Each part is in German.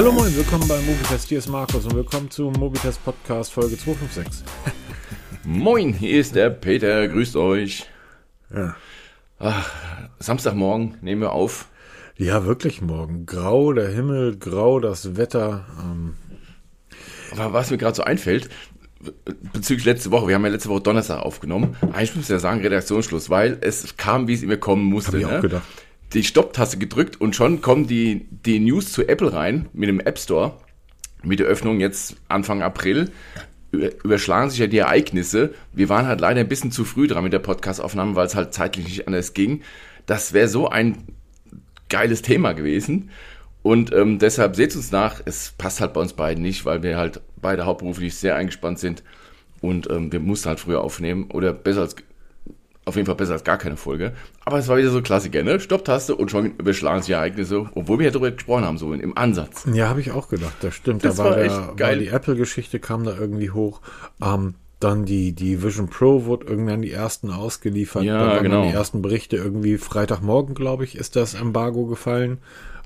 Hallo moin, willkommen beim Mobitest. Hier ist Markus und willkommen zum Mobitest Podcast Folge 256. Moin, hier ist der Peter, grüßt euch. Ja. Ach, Samstagmorgen nehmen wir auf. Ja, wirklich morgen. Grau, der Himmel, grau, das Wetter. Ähm, Aber was mir gerade so einfällt, bezüglich letzte Woche, wir haben ja letzte Woche Donnerstag aufgenommen. Eigentlich muss ich ja sagen, Redaktionsschluss, weil es kam, wie es immer kommen musste. hab ich ne? auch gedacht. Die Stopptaste gedrückt und schon kommen die, die News zu Apple rein mit dem App Store. Mit der Öffnung jetzt Anfang April Über- überschlagen sich ja die Ereignisse. Wir waren halt leider ein bisschen zu früh dran mit der Podcastaufnahme, weil es halt zeitlich nicht anders ging. Das wäre so ein geiles Thema gewesen. Und ähm, deshalb seht uns nach, es passt halt bei uns beiden nicht, weil wir halt beide hauptberuflich sehr eingespannt sind und ähm, wir mussten halt früher aufnehmen oder besser als auf jeden Fall besser als gar keine Folge. Aber es war wieder so Klassiker, ne? Stopptaste und schon überschlagen sich die Ereignisse, obwohl wir ja darüber gesprochen haben, so im Ansatz. ja, habe ich auch gedacht, das stimmt. Das da war, war echt war geil. die Apple-Geschichte kam da irgendwie hoch. Ähm, dann die, die Vision Pro wurde irgendwann die ersten ausgeliefert. Ja, genau. die ersten Berichte irgendwie Freitagmorgen, glaube ich, ist das Embargo gefallen.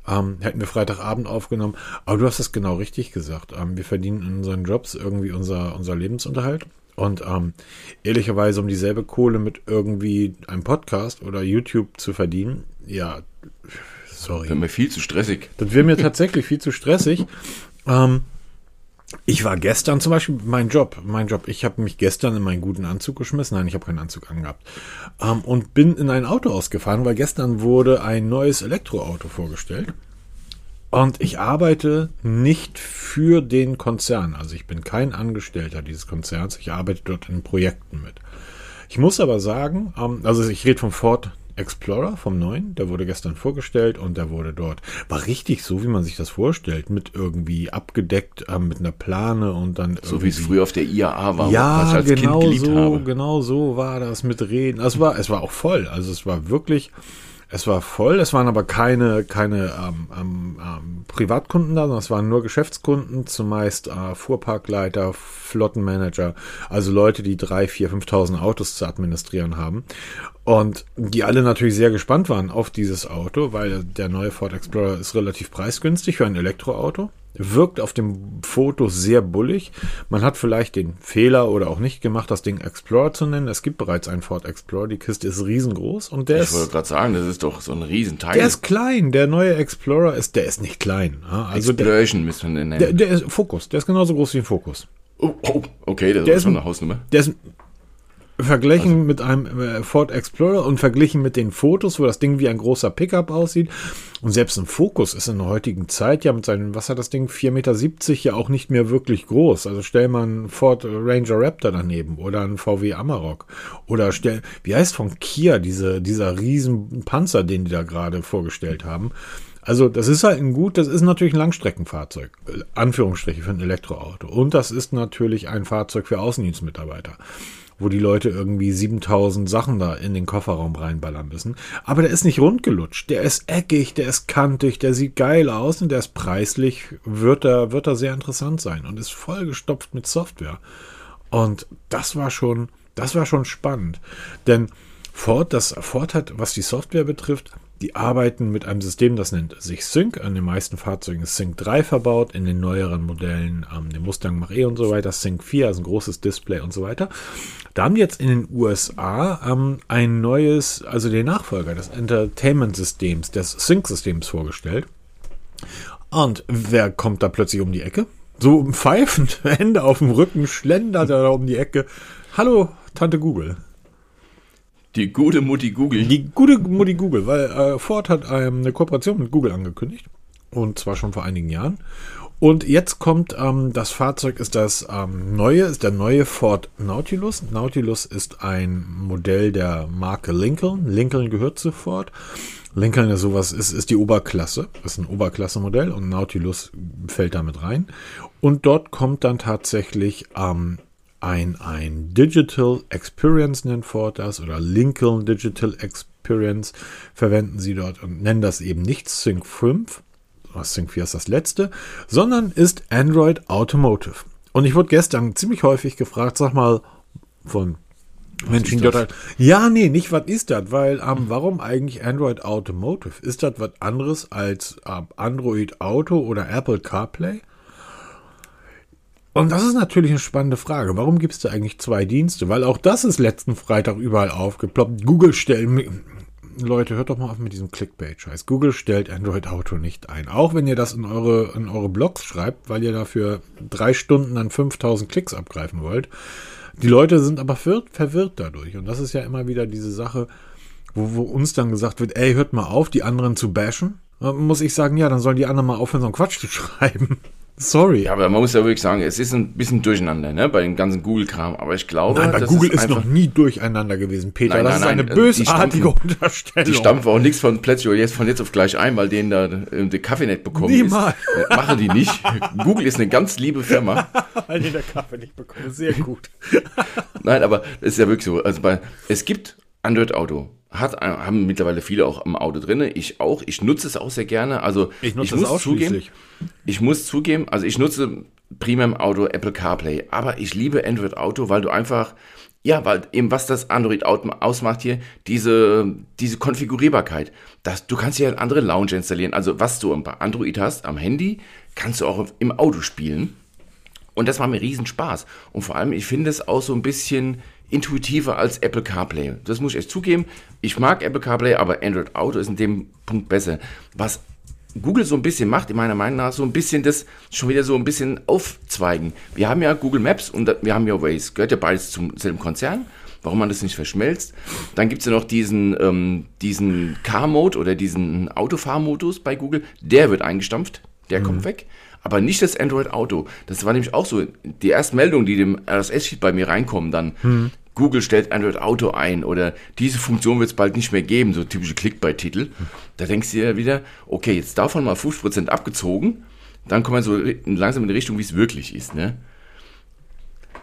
Ähm, hätten wir Freitagabend aufgenommen. Aber du hast es genau richtig gesagt. Ähm, wir verdienen in unseren Jobs irgendwie unser, unser Lebensunterhalt. Und ähm, ehrlicherweise, um dieselbe Kohle mit irgendwie einem Podcast oder YouTube zu verdienen, ja, sorry. Wird mir viel zu stressig. Das wäre mir tatsächlich viel zu stressig. Ähm, ich war gestern zum Beispiel mein Job, mein Job. Ich habe mich gestern in meinen guten Anzug geschmissen. Nein, ich habe keinen Anzug angehabt. Ähm, und bin in ein Auto ausgefahren, weil gestern wurde ein neues Elektroauto vorgestellt. Und ich arbeite nicht für den Konzern. Also ich bin kein Angestellter dieses Konzerns. Ich arbeite dort in Projekten mit. Ich muss aber sagen, ähm, also ich rede vom Ford Explorer, vom neuen, der wurde gestern vorgestellt und der wurde dort, war richtig so, wie man sich das vorstellt, mit irgendwie abgedeckt, ähm, mit einer Plane und dann So wie es früher auf der IAA war, was ich ja, als genau Kind geliebt so, habe. genau so war das mit Reden. Also es war, es war auch voll. Also es war wirklich, es war voll. Es waren aber keine, keine ähm, ähm, ähm, Privatkunden da, sondern es waren nur Geschäftskunden, zumeist äh, Fuhrparkleiter, Flottenmanager, also Leute, die drei, vier, 5.000 Autos zu administrieren haben. Und die alle natürlich sehr gespannt waren auf dieses Auto, weil der neue Ford Explorer ist relativ preisgünstig für ein Elektroauto. Wirkt auf dem Foto sehr bullig. Man hat vielleicht den Fehler oder auch nicht gemacht, das Ding Explorer zu nennen. Es gibt bereits einen Ford Explorer. Die Kiste ist riesengroß und der Ich wollte ist, gerade sagen, das ist doch so ein Riesenteil. der ist klein. Der neue Explorer ist, der ist nicht klein. Also der, Explosion müssen wir den der, nennen. der ist Fokus. Der ist genauso groß wie ein Fokus. oh, oh, okay, das der ist eine Hausnummer. Der ist verglichen Also mit einem äh, Ford Explorer und verglichen mit den Fotos, wo das Ding wie ein großer Pickup aussieht. Und selbst ein Focus ist in der heutigen Zeit ja mit seinen, was hat das Ding, 4,70 Meter ja auch nicht mehr wirklich groß. Also stell mal einen Ford Ranger Raptor daneben oder einen VW Amarok. Oder stell, wie heißt von Kia diese, dieser riesen Panzer, den die da gerade vorgestellt haben. Also das ist halt ein gut, das ist natürlich ein Langstreckenfahrzeug, äh, Anführungsstriche für ein Elektroauto. Und das ist natürlich ein Fahrzeug für Außendienstmitarbeiter, wo die Leute irgendwie 7000 Sachen da in den Kofferraum reinballern müssen. Aber der ist nicht rundgelutscht, der ist eckig, der ist kantig, der sieht geil aus und der ist preislich, wird er, wird er sehr interessant sein und ist vollgestopft mit Software. Und das war schon, das war schon spannend. Denn Ford, das Ford hat, was die Software betrifft, die arbeiten mit einem System, das nennt sich Sync. An den meisten Fahrzeugen ist Sync 3 verbaut, in den neueren Modellen, ähm, dem Mustang Mach-E und so weiter, Sync 4, also ein großes Display und so weiter. Da haben jetzt in den USA ähm, ein neues, also den Nachfolger des Entertainment-Systems, des Sync-Systems vorgestellt. Und wer kommt da plötzlich um die Ecke? So pfeifend, Hände auf dem Rücken, schlendert er da um die Ecke. Hallo, Tante Google. Die gute Mutti Google. Die gute Mutti Google, weil äh, Ford hat ähm, eine Kooperation mit Google angekündigt. Und zwar schon vor einigen Jahren. Und jetzt kommt, ähm, das Fahrzeug ist das ähm, neue, ist der neue Ford Nautilus. Nautilus ist ein Modell der Marke Lincoln. Lincoln gehört zu Ford. Lincoln ist sowas, ist, ist die Oberklasse, ist ein Oberklasse-Modell und Nautilus fällt damit rein. Und dort kommt dann tatsächlich ähm, ein, ein Digital Experience nennt Ford das oder Lincoln Digital Experience verwenden sie dort und nennen das eben nicht Sync 5, Sync 4 ist das letzte, sondern ist Android Automotive. Und ich wurde gestern ziemlich häufig gefragt, sag mal, von Menschen, die dort Ja, nee, nicht was ist das, weil ähm, warum eigentlich Android Automotive? Ist das was anderes als äh, Android Auto oder Apple CarPlay? Und das ist natürlich eine spannende Frage. Warum gibt es da eigentlich zwei Dienste? Weil auch das ist letzten Freitag überall aufgeploppt. Google stellt, Leute, hört doch mal auf mit diesem Clickbait-Scheiß. Google stellt Android Auto nicht ein. Auch wenn ihr das in eure, in eure Blogs schreibt, weil ihr dafür drei Stunden an 5000 Klicks abgreifen wollt. Die Leute sind aber verwirrt, verwirrt dadurch. Und das ist ja immer wieder diese Sache, wo, wo uns dann gesagt wird, ey, hört mal auf, die anderen zu bashen. Dann muss ich sagen, ja, dann sollen die anderen mal aufhören, so einen Quatsch zu schreiben. Sorry. Ja, aber man muss ja wirklich sagen, es ist ein bisschen durcheinander, ne, bei dem ganzen Google-Kram. Aber ich glaube, nein, bei Google ist, ist noch nie durcheinander gewesen, Peter. Nein, das nein, ist eine bösartige die Unterstellung. Die stampfen auch nichts von plötzlich jetzt von jetzt auf gleich ein, weil denen da äh, der Kaffee nicht bekommen Niemals. ist. Äh, machen die nicht. Google ist eine ganz liebe Firma. weil die der Kaffee nicht bekommen. Sehr gut. nein, aber es ist ja wirklich so. Also bei, es gibt Android Auto hat, haben mittlerweile viele auch im Auto drin. Ich auch. Ich nutze es auch sehr gerne. Also ich, nutze ich muss zugeben, ich muss zugeben, also ich nutze primär im Auto Apple CarPlay, aber ich liebe Android Auto, weil du einfach ja, weil eben was das Android Auto ausmacht hier, diese, diese Konfigurierbarkeit. Das, du kannst hier eine andere Lounge installieren. Also was du bei Android hast am Handy, kannst du auch im Auto spielen. Und das war mir riesen Spaß. Und vor allem, ich finde es auch so ein bisschen intuitiver als Apple CarPlay. Das muss ich echt zugeben. Ich mag Apple CarPlay, aber Android Auto ist in dem Punkt besser. Was Google so ein bisschen macht, in meiner Meinung nach, so ein bisschen das schon wieder so ein bisschen aufzweigen. Wir haben ja Google Maps und wir haben ja Waze. Gehört ja beides zum selben Konzern. Warum man das nicht verschmelzt. Dann gibt es ja noch diesen, ähm, diesen Car-Mode oder diesen Autofahrmodus bei Google. Der wird eingestampft. Der mhm. kommt weg aber nicht das Android Auto. Das war nämlich auch so, die ersten Meldungen, die dem RSS-Feed bei mir reinkommen, dann hm. Google stellt Android Auto ein oder diese Funktion wird es bald nicht mehr geben, so typische Clickbait-Titel. Da denkst du dir wieder, okay, jetzt davon mal 50% abgezogen, dann kommen wir so langsam in die Richtung, wie es wirklich ist. Ne?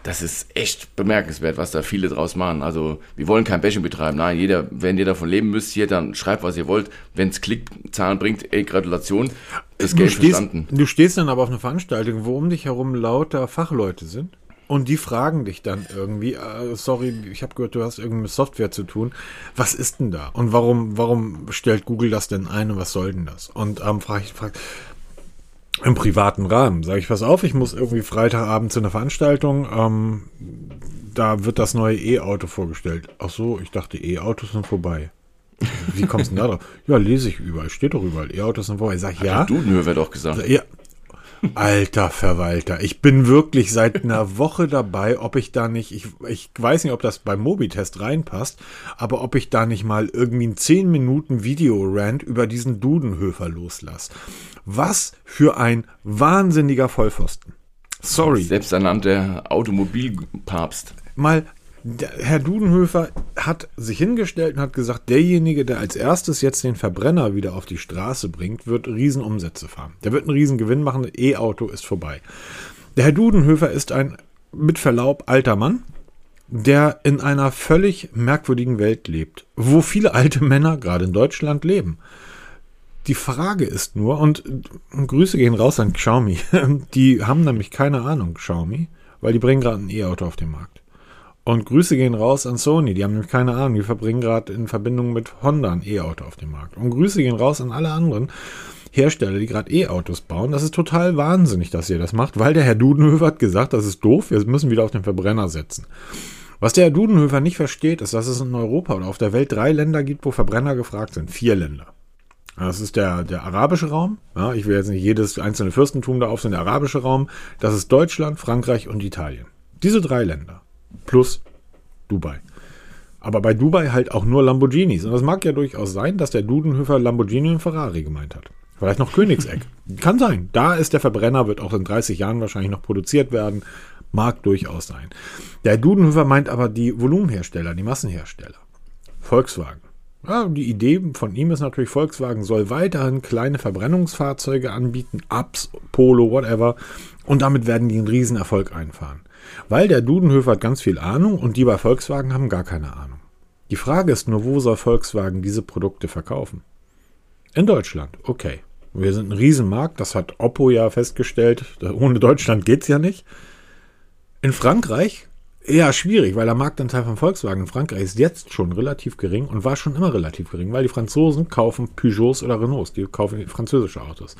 das ist echt bemerkenswert, was da viele draus machen. Also, wir wollen kein Bashing betreiben. Nein, jeder, wenn ihr davon leben müsst, hier, dann schreibt, was ihr wollt. Wenn es Klickzahlen bringt, ey, Gratulation, das Geld stehst, verstanden. Du stehst dann aber auf einer Veranstaltung, wo um dich herum lauter Fachleute sind. Und die fragen dich dann irgendwie, äh, sorry, ich habe gehört, du hast irgendwie mit Software zu tun. Was ist denn da? Und warum, warum stellt Google das denn ein und was soll denn das? Und ähm, frage ich, frag, im privaten Rahmen. Sage ich, pass auf, ich muss irgendwie Freitagabend zu einer Veranstaltung. Ähm, da wird das neue E-Auto vorgestellt. Ach so, ich dachte, E-Autos sind vorbei. Wie kommst du denn da drauf? Ja, lese ich überall. Steht doch überall. E-Autos sind vorbei. Sag ich, ja. Du, nur wird doch gesagt. Ja. Alter Verwalter, ich bin wirklich seit einer Woche dabei, ob ich da nicht, ich, ich weiß nicht, ob das beim Mobitest reinpasst, aber ob ich da nicht mal irgendwie ein 10 Minuten Video-Rant über diesen Dudenhöfer loslasse. Was für ein wahnsinniger Vollpfosten. Sorry. Selbsternannter Automobilpapst. Mal, Herr Dudenhöfer hat sich hingestellt und hat gesagt, derjenige, der als erstes jetzt den Verbrenner wieder auf die Straße bringt, wird Riesenumsätze fahren. Der wird einen Riesengewinn machen. E-Auto ist vorbei. Der Herr Dudenhöfer ist ein, mit Verlaub, alter Mann, der in einer völlig merkwürdigen Welt lebt, wo viele alte Männer gerade in Deutschland leben. Die Frage ist nur, und Grüße gehen raus an Xiaomi, die haben nämlich keine Ahnung, Xiaomi, weil die bringen gerade ein E-Auto auf den Markt. Und Grüße gehen raus an Sony, die haben nämlich keine Ahnung, die verbringen gerade in Verbindung mit Honda ein E-Auto auf dem Markt. Und Grüße gehen raus an alle anderen Hersteller, die gerade E-Autos bauen. Das ist total wahnsinnig, dass ihr das macht, weil der Herr Dudenhöfer hat gesagt, das ist doof, wir müssen wieder auf den Verbrenner setzen. Was der Herr Dudenhöfer nicht versteht, ist, dass es in Europa oder auf der Welt drei Länder gibt, wo Verbrenner gefragt sind. Vier Länder. Das ist der, der arabische Raum. Ja, ich will jetzt nicht jedes einzelne Fürstentum da aufsehen. Der arabische Raum, das ist Deutschland, Frankreich und Italien. Diese drei Länder. Plus Dubai. Aber bei Dubai halt auch nur Lamborghinis. Und das mag ja durchaus sein, dass der Dudenhöfer Lamborghini und Ferrari gemeint hat. Vielleicht noch Königseck. Kann sein. Da ist der Verbrenner, wird auch in 30 Jahren wahrscheinlich noch produziert werden. Mag durchaus sein. Der Dudenhöfer meint aber die Volumenhersteller, die Massenhersteller. Volkswagen. Ja, die Idee von ihm ist natürlich, Volkswagen soll weiterhin kleine Verbrennungsfahrzeuge anbieten, Ups, Polo, whatever. Und damit werden die einen Riesenerfolg einfahren. Weil der Dudenhöfer hat ganz viel Ahnung und die bei Volkswagen haben gar keine Ahnung. Die Frage ist nur, wo soll Volkswagen diese Produkte verkaufen? In Deutschland, okay. Wir sind ein Riesenmarkt, das hat Oppo ja festgestellt. Ohne Deutschland geht's ja nicht. In Frankreich Ja, schwierig, weil der Marktanteil von Volkswagen in Frankreich ist jetzt schon relativ gering und war schon immer relativ gering, weil die Franzosen kaufen Peugeots oder Renaults, die kaufen französische Autos.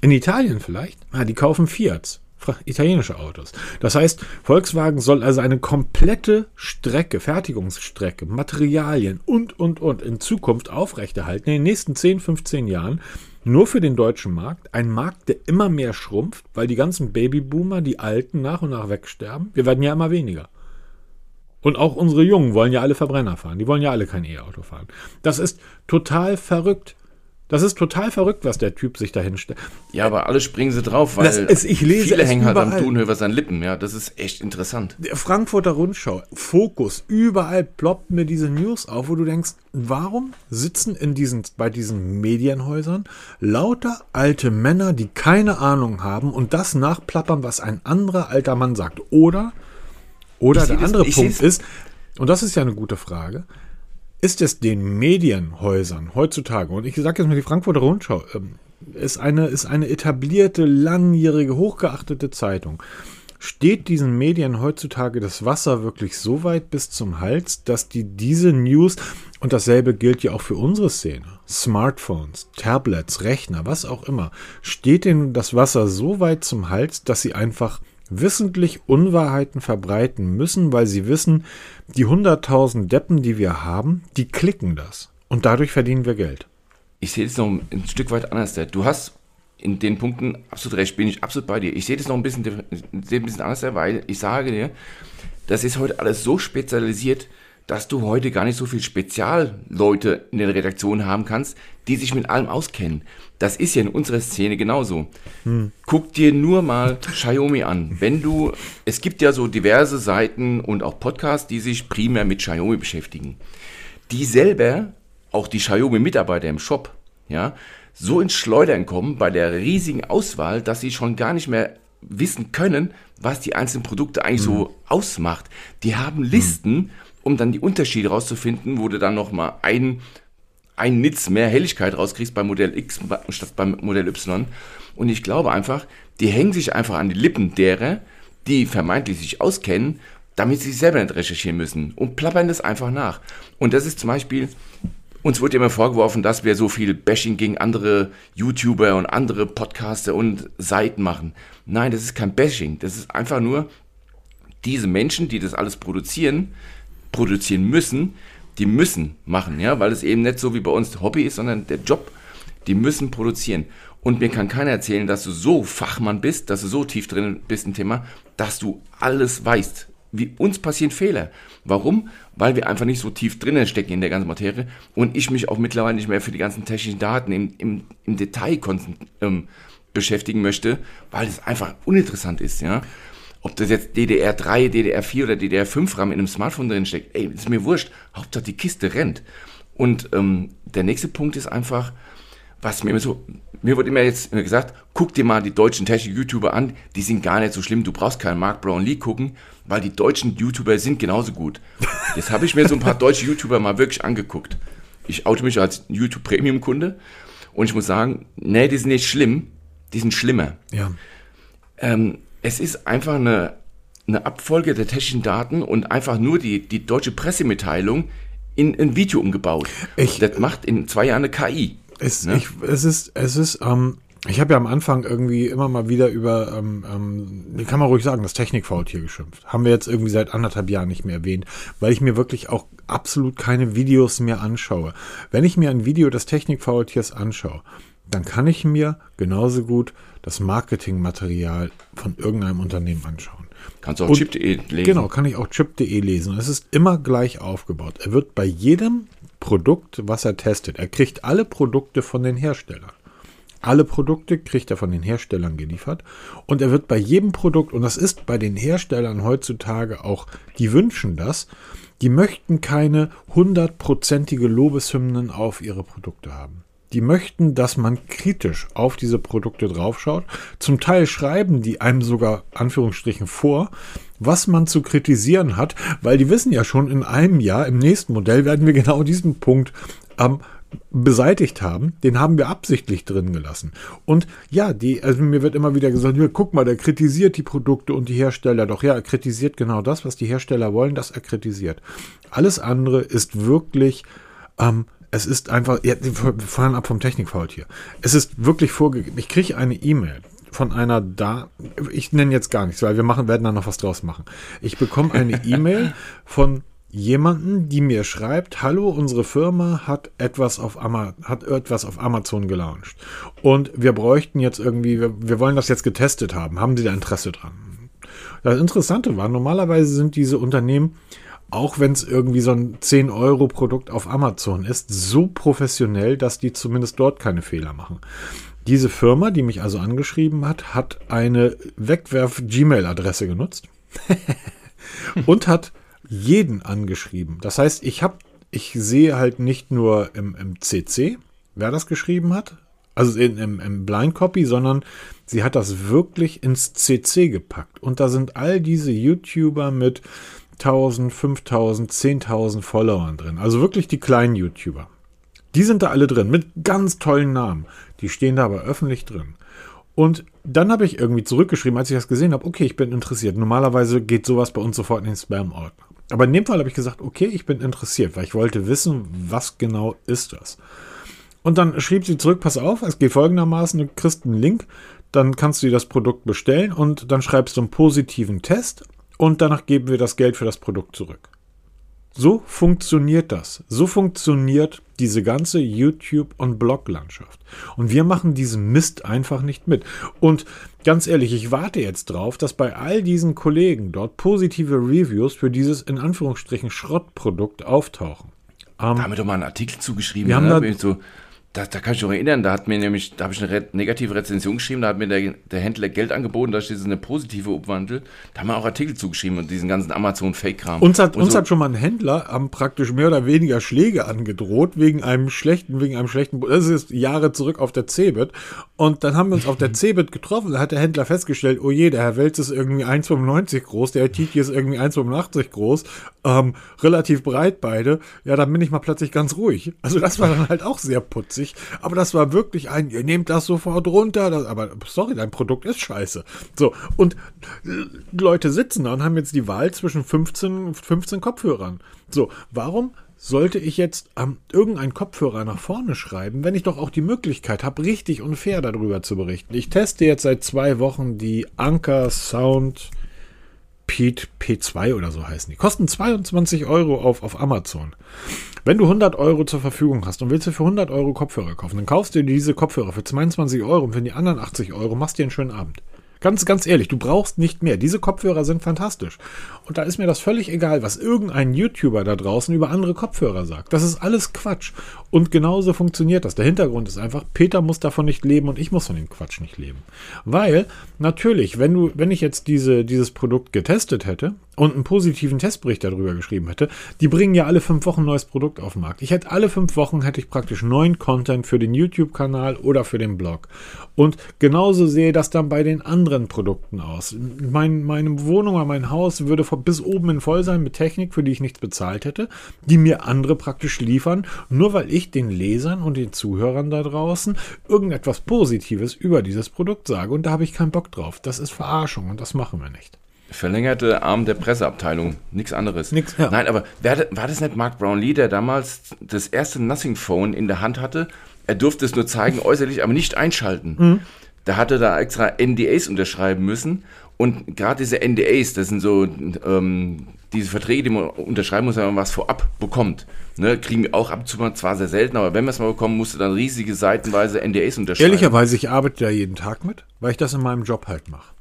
In Italien vielleicht, ah, die kaufen Fiats, italienische Autos. Das heißt, Volkswagen soll also eine komplette Strecke, Fertigungsstrecke, Materialien und, und, und in Zukunft aufrechterhalten, in den nächsten 10, 15 Jahren, nur für den deutschen Markt. Ein Markt, der immer mehr schrumpft, weil die ganzen Babyboomer, die Alten, nach und nach wegsterben. Wir werden ja immer weniger. Und auch unsere Jungen wollen ja alle Verbrenner fahren. Die wollen ja alle kein E-Auto fahren. Das ist total verrückt. Das ist total verrückt, was der Typ sich dahin stellt. Ja, aber alle springen sie drauf, weil ist, ich lese viele hängen halt am Dunhöfer seinen Lippen. Ja, das ist echt interessant. Der Frankfurter Rundschau, Fokus, überall ploppt mir diese News auf, wo du denkst, warum sitzen in diesen, bei diesen Medienhäusern lauter alte Männer, die keine Ahnung haben und das nachplappern, was ein anderer alter Mann sagt? Oder oder der andere das, Punkt ist, und das ist ja eine gute Frage, ist es den Medienhäusern heutzutage, und ich sage jetzt mal die Frankfurter Rundschau, ähm, ist eine, ist eine etablierte, langjährige, hochgeachtete Zeitung. Steht diesen Medien heutzutage das Wasser wirklich so weit bis zum Hals, dass die diese News, und dasselbe gilt ja auch für unsere Szene, Smartphones, Tablets, Rechner, was auch immer, steht ihnen das Wasser so weit zum Hals, dass sie einfach wissentlich Unwahrheiten verbreiten müssen, weil sie wissen, die 100.000 Deppen, die wir haben, die klicken das. Und dadurch verdienen wir Geld. Ich sehe das noch ein Stück weit anders. Du hast in den Punkten absolut recht, bin ich absolut bei dir. Ich sehe das noch ein bisschen, ein bisschen anders, weil ich sage dir, das ist heute alles so spezialisiert, dass du heute gar nicht so viel Spezialleute in der Redaktion haben kannst, die sich mit allem auskennen. Das ist ja in unserer Szene genauso. Hm. Guck dir nur mal Xiaomi an. Wenn du, es gibt ja so diverse Seiten und auch Podcasts, die sich primär mit Xiaomi beschäftigen. Die selber, auch die Xiaomi-Mitarbeiter im Shop, ja, so ins Schleudern kommen bei der riesigen Auswahl, dass sie schon gar nicht mehr wissen können, was die einzelnen Produkte eigentlich hm. so ausmacht. Die haben Listen, hm um dann die Unterschiede rauszufinden, wo du dann nochmal ein, ein Nitz mehr Helligkeit rauskriegst beim Modell X statt beim Modell Y. Und ich glaube einfach, die hängen sich einfach an die Lippen derer, die vermeintlich sich auskennen, damit sie sich selber nicht recherchieren müssen und plappern das einfach nach. Und das ist zum Beispiel, uns wird immer vorgeworfen, dass wir so viel Bashing gegen andere YouTuber und andere Podcaster und Seiten machen. Nein, das ist kein Bashing. Das ist einfach nur diese Menschen, die das alles produzieren, produzieren müssen, die müssen machen, ja, weil es eben nicht so wie bei uns Hobby ist, sondern der Job, die müssen produzieren. Und mir kann keiner erzählen, dass du so Fachmann bist, dass du so tief drin bist im Thema, dass du alles weißt. Wie uns passieren Fehler. Warum? Weil wir einfach nicht so tief drinnen stecken in der ganzen Materie und ich mich auch mittlerweile nicht mehr für die ganzen technischen Daten im, im, im Detail ähm, beschäftigen möchte, weil es einfach uninteressant ist, ja ob das jetzt DDR3, DDR4 oder DDR5 RAM in einem Smartphone drin steckt, ey, ist mir wurscht. Hauptsache die Kiste rennt. Und ähm, der nächste Punkt ist einfach, was mir immer so, mir wird immer jetzt immer gesagt, guck dir mal die deutschen Technik-YouTuber an, die sind gar nicht so schlimm, du brauchst keinen Mark Brownlee gucken, weil die deutschen YouTuber sind genauso gut. Jetzt habe ich mir so ein paar deutsche YouTuber mal wirklich angeguckt. Ich oute mich als YouTube Premium Kunde und ich muss sagen, nee, die sind nicht schlimm, die sind schlimmer. Ja. Ähm, es ist einfach eine, eine Abfolge der technischen Daten und einfach nur die, die deutsche Pressemitteilung in ein Video umgebaut. Ich, das macht in zwei Jahren eine KI. Es, ne? ich, es ist, es ist, ähm, ich habe ja am Anfang irgendwie immer mal wieder über, ähm, ähm, kann man ruhig sagen, das Technikfaultier geschimpft. Haben wir jetzt irgendwie seit anderthalb Jahren nicht mehr erwähnt, weil ich mir wirklich auch absolut keine Videos mehr anschaue. Wenn ich mir ein Video des Technikfaultiers anschaue, dann kann ich mir genauso gut das Marketingmaterial von irgendeinem Unternehmen anschauen. Kannst du auch chip.de lesen. Genau, kann ich auch chip.de lesen. Es ist immer gleich aufgebaut. Er wird bei jedem Produkt, was er testet, er kriegt alle Produkte von den Herstellern. Alle Produkte kriegt er von den Herstellern geliefert und er wird bei jedem Produkt, und das ist bei den Herstellern heutzutage auch, die wünschen das, die möchten keine hundertprozentige Lobeshymnen auf ihre Produkte haben die möchten, dass man kritisch auf diese Produkte draufschaut. Zum Teil schreiben die einem sogar Anführungsstrichen vor, was man zu kritisieren hat, weil die wissen ja schon, in einem Jahr, im nächsten Modell werden wir genau diesen Punkt am beseitigt haben, den haben wir absichtlich drin gelassen. Und ja, die, also mir wird immer wieder gesagt, ja, guck mal, der kritisiert die Produkte und die Hersteller. Doch ja, er kritisiert genau das, was die Hersteller wollen, dass er kritisiert. Alles andere ist wirklich, ähm, es ist einfach, ja, wir fahren ab vom Technikfault hier. Es ist wirklich vorgegeben. Ich kriege eine E-Mail von einer da, ich nenne jetzt gar nichts, weil wir machen, werden da noch was draus machen. Ich bekomme eine E-Mail von jemanden, die mir schreibt, hallo, unsere Firma hat etwas auf, Ama hat etwas auf Amazon gelauncht. Und wir bräuchten jetzt irgendwie, wir, wir wollen das jetzt getestet haben. Haben Sie da Interesse dran? Das Interessante war, normalerweise sind diese Unternehmen, auch wenn es irgendwie so ein 10-Euro-Produkt auf Amazon ist, so professionell, dass die zumindest dort keine Fehler machen. Diese Firma, die mich also angeschrieben hat, hat eine Wegwerf-Gmail-Adresse genutzt und hat jeden angeschrieben. Das heißt, ich habe, ich sehe halt nicht nur im, im CC, wer das geschrieben hat, also in, im, im Blind Copy, sondern sie hat das wirklich ins CC gepackt. Und da sind all diese YouTuber mit 1000, 5000, 10.000 Followern drin. Also wirklich die kleinen YouTuber. Die sind da alle drin mit ganz tollen Namen. Die stehen da aber öffentlich drin. Und dann habe ich irgendwie zurückgeschrieben, als ich das gesehen habe, okay, ich bin interessiert. Normalerweise geht sowas bei uns sofort in den Spam-Ordner. Aber in dem Fall habe ich gesagt, okay, ich bin interessiert, weil ich wollte wissen, was genau ist das. Und dann schrieb sie zurück, pass auf, es geht folgendermaßen, du kriegst einen Link, dann kannst du dir das Produkt bestellen und dann schreibst du einen positiven Test und danach geben wir das Geld für das Produkt zurück. So funktioniert das. So funktioniert diese ganze YouTube- und Blog-Landschaft. Und wir machen diesen Mist einfach nicht mit. Und ganz ehrlich, ich warte jetzt drauf, dass bei all diesen Kollegen dort positive Reviews für dieses in Anführungsstrichen Schrottprodukt auftauchen. Ähm, da haben wir doch mal einen Artikel zugeschrieben. Wir ne? haben da, so, da, da kann ich mich noch erinnern, da hat mir nämlich, da habe ich eine re negative Rezension geschrieben, da hat mir der, der Händler Geld angeboten, da steht eine positive Umwandel. Da haben wir auch Artikel zugeschrieben und diesen ganzen Amazon-Fake-Kram. Uns hat, uns so. hat schon mal ein Händler am praktisch mehr oder weniger Schläge angedroht, wegen einem schlechten, wegen einem schlechten, das ist Jahre zurück auf der Cebit. Und dann haben wir uns auf der Cebit getroffen, da hat der Händler festgestellt, oh je, der Herr Welz ist irgendwie 1,95 groß, der Herr Tiki ist irgendwie 1,85 groß, ähm, relativ breit beide. Ja, dann bin ich mal plötzlich ganz ruhig. Also das war dann halt auch sehr putzig. Aber das war wirklich ein, ihr nehmt das sofort runter. Das, aber sorry, dein Produkt ist scheiße. So, und Leute sitzen da und haben jetzt die Wahl zwischen 15, 15 Kopfhörern. So, warum sollte ich jetzt ähm, irgendeinen Kopfhörer nach vorne schreiben, wenn ich doch auch die Möglichkeit habe, richtig und fair darüber zu berichten? Ich teste jetzt seit zwei Wochen die Anker Sound P2 oder so heißen die. Kosten 22 Euro auf, auf Amazon. Wenn du 100 Euro zur Verfügung hast und willst du für 100 Euro Kopfhörer kaufen, dann kaufst du dir diese Kopfhörer für 22 Euro und für die anderen 80 Euro machst dir einen schönen Abend. Ganz, ganz ehrlich, du brauchst nicht mehr. Diese Kopfhörer sind fantastisch. Und da ist mir das völlig egal, was irgendein YouTuber da draußen über andere Kopfhörer sagt. Das ist alles Quatsch. Und genauso funktioniert das. Der Hintergrund ist einfach, Peter muss davon nicht leben und ich muss von dem Quatsch nicht leben. Weil, natürlich, wenn du, wenn ich jetzt diese, dieses Produkt getestet hätte und einen positiven Testbericht darüber geschrieben hätte, die bringen ja alle fünf Wochen ein neues Produkt auf den Markt. Ich hätte alle fünf Wochen hätte ich praktisch neuen Content für den YouTube-Kanal oder für den Blog. Und genauso sehe das dann bei den anderen Produkten aus. Mein, meine Wohnung oder mein Haus würde bis oben in voll sein mit Technik, für die ich nichts bezahlt hätte, die mir andere praktisch liefern, nur weil ich den Lesern und den Zuhörern da draußen irgendetwas Positives über dieses Produkt sage. Und da habe ich keinen Bock drauf. Das ist Verarschung und das machen wir nicht. Verlängerte Arm der Presseabteilung, nichts anderes. Nix, ja. Nein, aber wer, war das nicht Mark Brownlee, der damals das erste Nothing Phone in der Hand hatte? Er durfte es nur zeigen, äußerlich, aber nicht einschalten. Mhm. Da hatte da extra NDAs unterschreiben müssen. Und gerade diese NDAs, das sind so ähm, diese Verträge, die man unterschreiben muss, wenn man was vorab bekommt. Ne, kriegen wir auch ab und zu mal, zwar sehr selten, aber wenn wir es mal bekommen, musst du dann riesige seitenweise NDAs unterschreiben. Ehrlicherweise, ich arbeite da jeden Tag mit, weil ich das in meinem Job halt mache.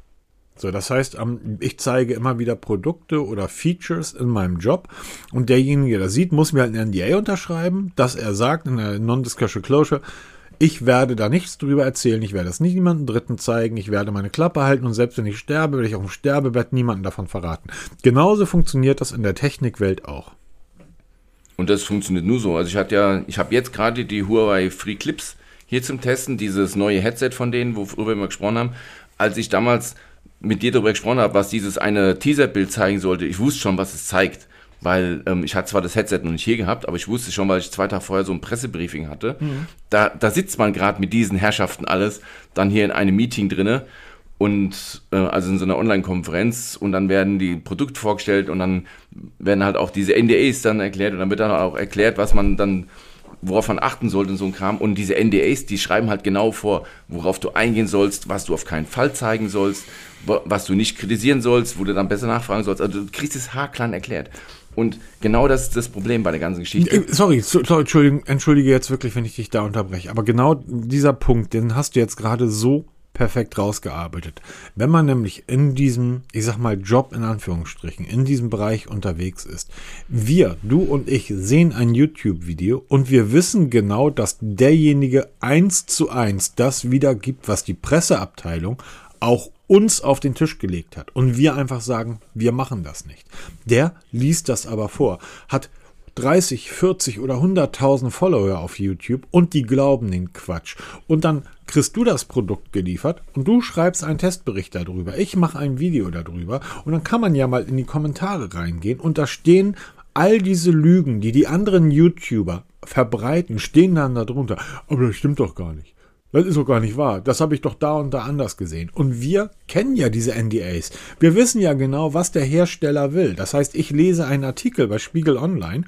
So, das heißt, ich zeige immer wieder Produkte oder Features in meinem Job und derjenige, der das sieht, muss mir halt ein NDA unterschreiben, dass er sagt in der Non-Disclosure Closure, ich werde da nichts drüber erzählen, ich werde es nicht niemandem Dritten zeigen, ich werde meine Klappe halten und selbst wenn ich sterbe, werde ich auf dem Sterbebett niemanden davon verraten. Genauso funktioniert das in der Technikwelt auch. Und das funktioniert nur so. Also ich hatte ja, ich habe jetzt gerade die Huawei Free Clips hier zum Testen, dieses neue Headset von denen, worüber wir gesprochen haben. Als ich damals mit dir darüber gesprochen habe, was dieses eine Teaserbild zeigen sollte, ich wusste schon, was es zeigt. Weil ähm, ich hatte zwar das Headset noch nicht hier gehabt, aber ich wusste schon, weil ich zwei Tage vorher so ein Pressebriefing hatte. Mhm. Da, da sitzt man gerade mit diesen Herrschaften alles, dann hier in einem Meeting drinne und äh, also in so einer Online-Konferenz und dann werden die Produkte vorgestellt und dann werden halt auch diese NDAs dann erklärt und dann wird dann auch erklärt, was man dann worauf man achten sollte und so ein Kram. Und diese NDAs, die schreiben halt genau vor, worauf du eingehen sollst, was du auf keinen Fall zeigen sollst, was du nicht kritisieren sollst, wo du dann besser nachfragen sollst. Also du kriegst es haarklein erklärt. Und genau das ist das Problem bei der ganzen Geschichte. Äh, sorry, sorry entschuldige, entschuldige jetzt wirklich, wenn ich dich da unterbreche. Aber genau dieser Punkt, den hast du jetzt gerade so perfekt rausgearbeitet. Wenn man nämlich in diesem, ich sag mal, Job in Anführungsstrichen, in diesem Bereich unterwegs ist, wir, du und ich, sehen ein YouTube-Video und wir wissen genau, dass derjenige eins zu eins das wiedergibt, was die Presseabteilung auch uns auf den Tisch gelegt hat. Und wir einfach sagen, wir machen das nicht. Der liest das aber vor, hat 30, 40 oder 100.000 Follower auf YouTube und die glauben den Quatsch. Und dann kriegst du das Produkt geliefert und du schreibst einen Testbericht darüber. Ich mache ein Video darüber und dann kann man ja mal in die Kommentare reingehen und da stehen all diese Lügen, die die anderen YouTuber verbreiten, stehen dann darunter. Aber das stimmt doch gar nicht. Das ist doch gar nicht wahr. Das habe ich doch da und da anders gesehen. Und wir kennen ja diese NDAs. Wir wissen ja genau, was der Hersteller will. Das heißt, ich lese einen Artikel bei Spiegel Online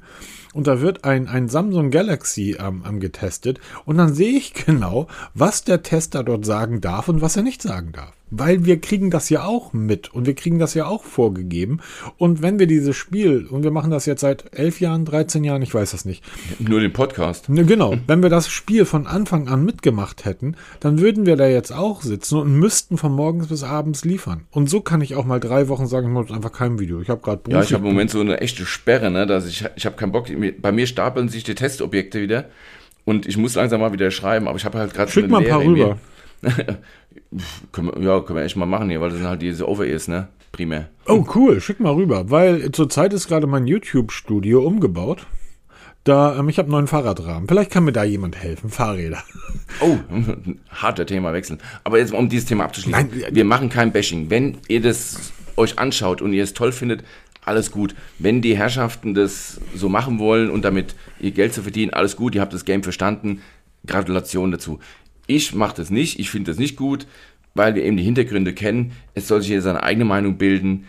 und da wird ein, ein Samsung Galaxy ähm, ähm, getestet und dann sehe ich genau, was der Tester dort sagen darf und was er nicht sagen darf. Weil wir kriegen das ja auch mit und wir kriegen das ja auch vorgegeben. Und wenn wir dieses Spiel, und wir machen das jetzt seit elf Jahren, 13 Jahren, ich weiß das nicht. Nur den Podcast. Ne, genau. Wenn wir das Spiel von Anfang an mitgemacht hätten, dann würden wir da jetzt auch sitzen und müssten von morgens bis abends liefern. Und so kann ich auch mal drei Wochen sagen, ich muss einfach kein Video. Ich habe gerade Ja, ich habe im Moment so eine echte Sperre, ne, dass ich, ich habe keinen Bock. Bei mir stapeln sich die Testobjekte wieder und ich muss langsam mal wieder schreiben, aber ich habe halt gerade Schick mal ein paar rüber. können wir, ja, können wir echt mal machen hier, weil das sind halt diese Over-Ears, ne? Primär. Oh, cool, schick mal rüber, weil zurzeit ist gerade mein YouTube-Studio umgebaut. Da, ähm, ich habe einen neuen Fahrradrahmen. Vielleicht kann mir da jemand helfen. Fahrräder. Oh, harter Thema wechseln. Aber jetzt, um dieses Thema abzuschließen. Nein, wir machen kein Bashing. Wenn ihr das euch anschaut und ihr es toll findet, alles gut. Wenn die Herrschaften das so machen wollen und damit ihr Geld zu verdienen, alles gut. Ihr habt das Game verstanden. Gratulation dazu. Ich mache das nicht, ich finde das nicht gut, weil wir eben die Hintergründe kennen. Es soll sich jeder seine eigene Meinung bilden.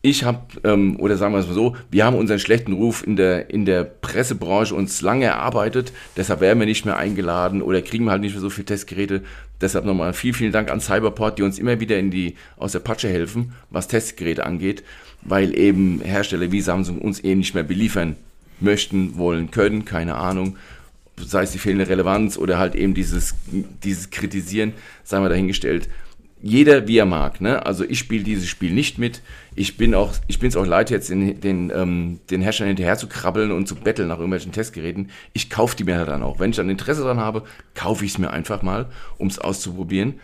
Ich habe, ähm, oder sagen wir es mal so, wir haben unseren schlechten Ruf in der, in der Pressebranche uns lange erarbeitet, deshalb werden wir nicht mehr eingeladen oder kriegen wir halt nicht mehr so viele Testgeräte. Deshalb nochmal vielen, vielen Dank an Cyberport, die uns immer wieder in die, aus der Patsche helfen, was Testgeräte angeht, weil eben Hersteller wie Samsung uns eben nicht mehr beliefern möchten, wollen, können, keine Ahnung sei es die fehlende Relevanz oder halt eben dieses, dieses Kritisieren, sei mal dahingestellt. Jeder wie er mag, ne? Also ich spiele dieses Spiel nicht mit. Ich bin auch, ich bin es auch leid, jetzt den, den, ähm, den Herstellern hinterher zu krabbeln und zu betteln nach irgendwelchen Testgeräten. Ich kaufe die mir dann auch. Wenn ich dann Interesse daran habe, kaufe ich es mir einfach mal, um es auszuprobieren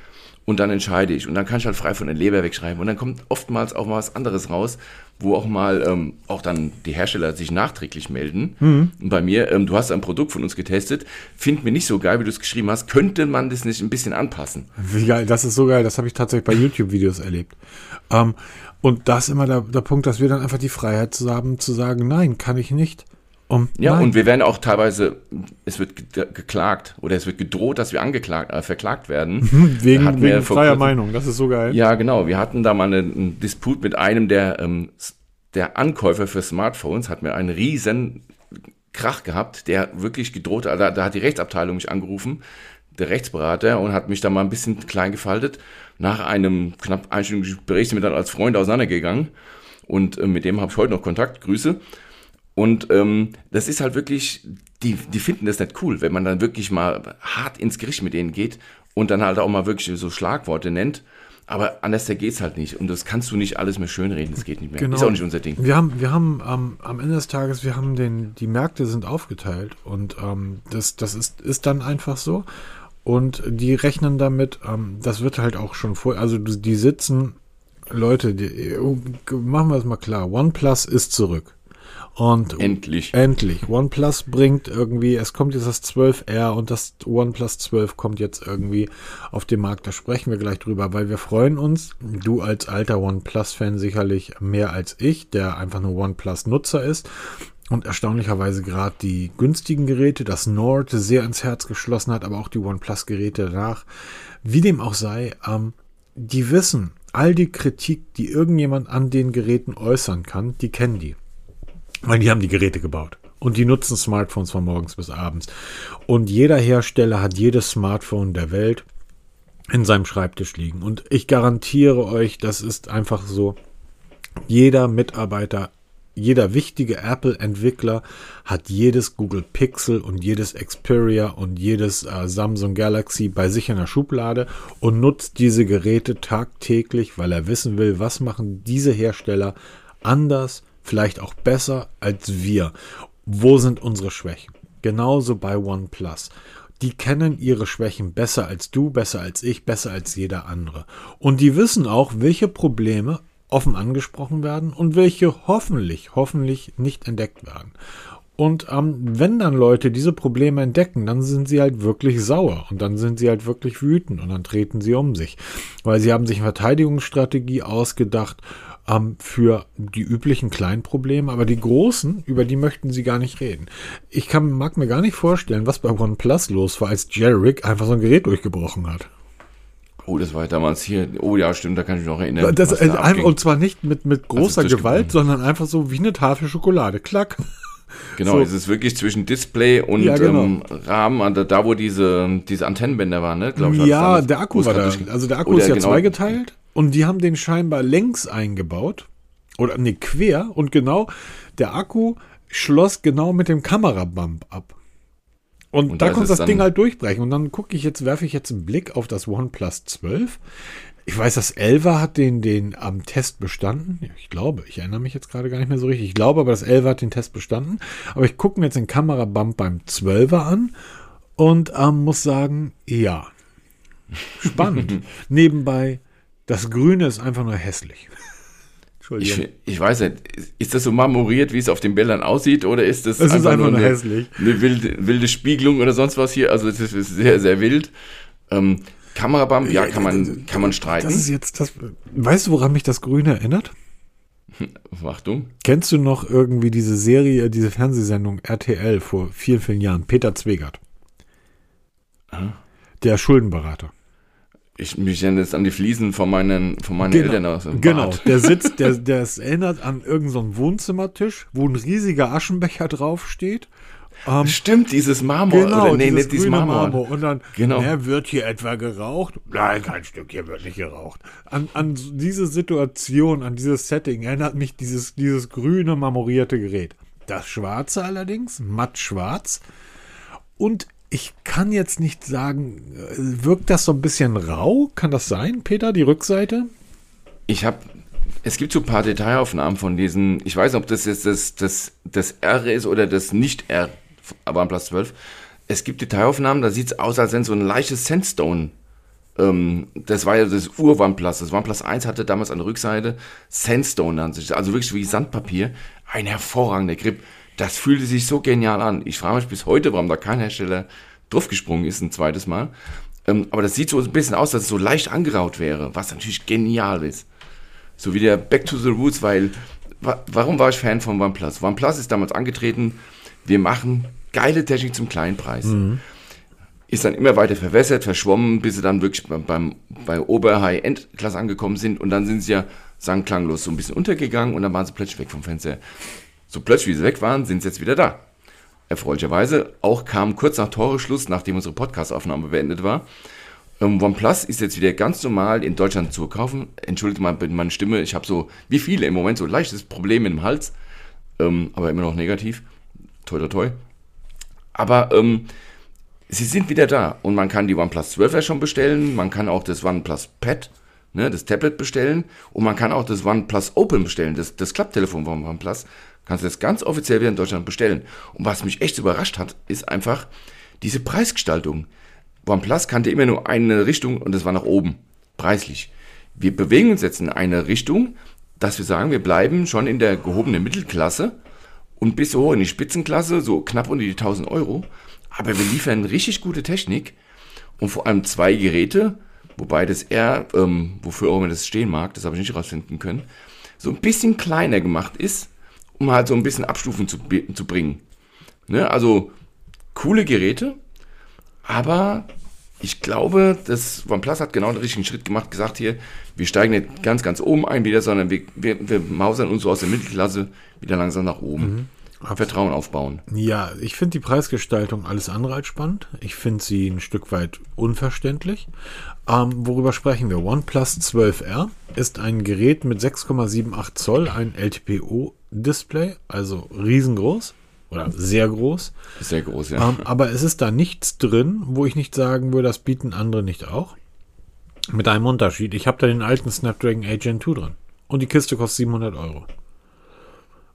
und dann entscheide ich. Und dann kann ich halt frei von der Leber wegschreiben. Und dann kommt oftmals auch mal was anderes raus, wo auch mal ähm, auch dann die Hersteller sich nachträglich melden. Mhm. Und bei mir, ähm, du hast ein Produkt von uns getestet, finden wir nicht so geil, wie du es geschrieben hast. Könnte man das nicht ein bisschen anpassen? Wie geil, das ist so geil. Das habe ich tatsächlich bei YouTube-Videos erlebt. Ähm, und das ist immer der, der Punkt, dass wir dann einfach die Freiheit haben zu sagen, nein, kann ich nicht. Um, ja, nein. und wir werden auch teilweise, es wird geklagt oder es wird gedroht, dass wir angeklagt, äh, verklagt werden. wegen wegen freier Meinung, das ist so geil. Ja, genau. Wir hatten da mal einen Disput mit einem der, ähm, der Ankäufer für Smartphones, hat mir einen riesen Krach gehabt, der wirklich gedroht, da, da hat die Rechtsabteilung mich angerufen, der Rechtsberater, und hat mich da mal ein bisschen klein gefaltet. Nach einem knapp einstündigen Gespräch sind wir dann als Freunde auseinandergegangen. Und äh, mit dem habe ich heute noch Kontakt. Grüße. Und ähm, das ist halt wirklich, die, die finden das nicht cool, wenn man dann wirklich mal hart ins Gericht mit denen geht und dann halt auch mal wirklich so Schlagworte nennt. Aber anders geht's halt nicht. Und das kannst du nicht alles mehr schönreden. Das geht nicht mehr. Genau. Ist auch nicht unser Ding. Wir haben, wir haben ähm, am Ende des Tages, wir haben den, die Märkte sind aufgeteilt und ähm, das, das ist, ist dann einfach so. Und die rechnen damit, ähm, das wird halt auch schon vor, also die sitzen, Leute, die, machen wir es mal klar, OnePlus ist zurück. Und Endlich. Endlich. OnePlus bringt irgendwie, es kommt jetzt das 12R und das OnePlus 12 kommt jetzt irgendwie auf den Markt. Da sprechen wir gleich drüber, weil wir freuen uns. Du als alter OnePlus-Fan sicherlich mehr als ich, der einfach nur OnePlus-Nutzer ist. Und erstaunlicherweise gerade die günstigen Geräte, das Nord sehr ins Herz geschlossen hat, aber auch die OnePlus-Geräte danach. Wie dem auch sei, ähm, die wissen, all die Kritik, die irgendjemand an den Geräten äußern kann, die kennen die. Weil die haben die Geräte gebaut. Und die nutzen Smartphones von morgens bis abends. Und jeder Hersteller hat jedes Smartphone der Welt in seinem Schreibtisch liegen. Und ich garantiere euch, das ist einfach so. Jeder Mitarbeiter, jeder wichtige Apple-Entwickler hat jedes Google Pixel und jedes Xperia und jedes äh, Samsung Galaxy bei sich in der Schublade und nutzt diese Geräte tagtäglich, weil er wissen will, was machen diese Hersteller anders vielleicht auch besser als wir. Wo sind unsere Schwächen? Genauso bei OnePlus. Die kennen ihre Schwächen besser als du, besser als ich, besser als jeder andere. Und die wissen auch, welche Probleme offen angesprochen werden und welche hoffentlich, hoffentlich nicht entdeckt werden. Und ähm, wenn dann Leute diese Probleme entdecken, dann sind sie halt wirklich sauer und dann sind sie halt wirklich wütend und dann treten sie um sich, weil sie haben sich eine Verteidigungsstrategie ausgedacht ähm, für die üblichen kleinen Probleme, aber die großen, über die möchten sie gar nicht reden. Ich kann, mag mir gar nicht vorstellen, was bei OnePlus los war, als Jerry einfach so ein Gerät durchgebrochen hat. Oh, das war damals hier. Oh ja, stimmt, da kann ich mich noch erinnern. Das, da einfach, und zwar nicht mit, mit großer Gewalt, sondern einfach so wie eine Tafel Schokolade. Klack. Genau, so. es ist wirklich zwischen Display und ja, genau. ähm, Rahmen, also da wo diese, diese Antennenbänder waren, ne? Glaub ich, ja, der Akku war da. Also der Akku ist ja genau, zweigeteilt und die haben den scheinbar längs eingebaut. Oder ne, quer. Und genau, der Akku schloss genau mit dem Kamerabump ab. Und, und da konnte das Ding halt durchbrechen. Und dann gucke ich jetzt, werfe ich jetzt einen Blick auf das OnePlus 12. Ich weiß, das 11er hat den, den am Test bestanden. Ich glaube, ich erinnere mich jetzt gerade gar nicht mehr so richtig. Ich glaube aber, das 11er hat den Test bestanden. Aber ich gucke mir jetzt den Kamerabump beim 12er an und ähm, muss sagen, ja. Spannend. Nebenbei das Grüne ist einfach nur hässlich. Ich, ich, weiß nicht, ist das so marmoriert, wie es auf den Bildern aussieht, oder ist das es einfach, ist einfach nur eine, hässlich. eine wilde, wilde, Spiegelung oder sonst was hier? Also es ist sehr, sehr wild. Ähm, Kamerabump, ja, kann man, kann man streiten. Das ist jetzt das. Weißt du, woran mich das Grüne erinnert? Achtung. Kennst du noch irgendwie diese Serie, diese Fernsehsendung RTL vor vielen, vielen Jahren? Peter Zwegert. Hm? Der Schuldenberater ich mich jetzt an die Fliesen von meinen, von meinen genau, Eltern aus. Genau, der sitzt, der, der es erinnert an irgendeinen so Wohnzimmertisch, wo ein riesiger Aschenbecher draufsteht. Ähm, Stimmt, dieses Marmor. Genau, oder, nee, nicht dieses Marmor. Marmor. Und dann, genau. Ja, wird hier etwa geraucht? Nein, kein Stück hier wird nicht geraucht. An, an diese Situation, an dieses Setting erinnert mich dieses, dieses grüne marmorierte Gerät. Das schwarze allerdings, matt schwarz. Und ich kann jetzt nicht sagen, wirkt das so ein bisschen rau? Kann das sein, Peter, die Rückseite? Ich habe, es gibt so ein paar Detailaufnahmen von diesen, ich weiß nicht, ob das jetzt das, das, das R ist oder das Nicht-R, aber am Platz 12. Es gibt Detailaufnahmen, da sieht es aus, als wenn so ein leichtes Sandstone ähm, das war ja das Ur-OnePlus. Das OnePlus 1 hatte damals an der Rückseite Sandstone an sich, also wirklich wie Sandpapier. Ein hervorragender Grip das fühlte sich so genial an. Ich frage mich bis heute, warum da kein Hersteller draufgesprungen ist, ein zweites Mal. Ähm, aber das sieht so ein bisschen aus, dass es so leicht angeraut wäre, was natürlich genial ist. So wie der Back to the Roots, weil, wa warum war ich Fan von OnePlus? OnePlus ist damals angetreten, wir machen geile Technik zum kleinen Preis. Mhm. Ist dann immer weiter verwässert, verschwommen, bis sie dann wirklich beim, beim bei Ober-High-End-Klasse angekommen sind und dann sind sie ja sang klanglos so ein bisschen untergegangen und dann waren sie plötzlich weg vom Fenster. So plötzlich, wie sie weg waren, sind sie jetzt wieder da. Erfreulicherweise auch kam kurz nach Toreschluss, nachdem unsere Podcastaufnahme beendet war. Ähm, OnePlus ist jetzt wieder ganz normal in Deutschland zu kaufen. Entschuldigt mal meine Stimme, ich habe so, wie viele im Moment, so leichtes Problem im Hals, ähm, aber immer noch negativ. Toi, toi, toi. Aber ähm, sie sind wieder da und man kann die OnePlus 12 ja schon bestellen, man kann auch das OnePlus Pad, ne, das Tablet bestellen und man kann auch das OnePlus Open bestellen, das, das Klapptelefon von OnePlus. Kannst du das ganz offiziell wieder in Deutschland bestellen. Und was mich echt überrascht hat, ist einfach diese Preisgestaltung. OnePlus kannte immer nur eine Richtung und das war nach oben, preislich. Wir bewegen uns jetzt in eine Richtung, dass wir sagen, wir bleiben schon in der gehobenen Mittelklasse und bis hoch in die Spitzenklasse, so knapp unter die 1000 Euro. Aber wir liefern richtig gute Technik und vor allem zwei Geräte, wobei das R, ähm, wofür auch immer das stehen mag, das habe ich nicht rausfinden können, so ein bisschen kleiner gemacht ist, um halt so ein bisschen Abstufen zu, zu bringen. Ne? Also coole Geräte, aber ich glaube, das OnePlus hat genau den richtigen Schritt gemacht, gesagt hier, wir steigen nicht ganz, ganz oben ein wieder, sondern wir, wir, wir mausern uns so aus der Mittelklasse wieder langsam nach oben. Mhm. Vertrauen aufbauen. Ja, ich finde die Preisgestaltung alles andere als spannend. Ich finde sie ein Stück weit unverständlich. Ähm, worüber sprechen wir? OnePlus 12R ist ein Gerät mit 6,78 Zoll, ein LTPO-Display, also riesengroß oder sehr groß. Sehr groß, ja. Ähm, aber es ist da nichts drin, wo ich nicht sagen würde, das bieten andere nicht auch. Mit einem Unterschied. Ich habe da den alten Snapdragon 8 Gen 2 drin. Und die Kiste kostet 700 Euro.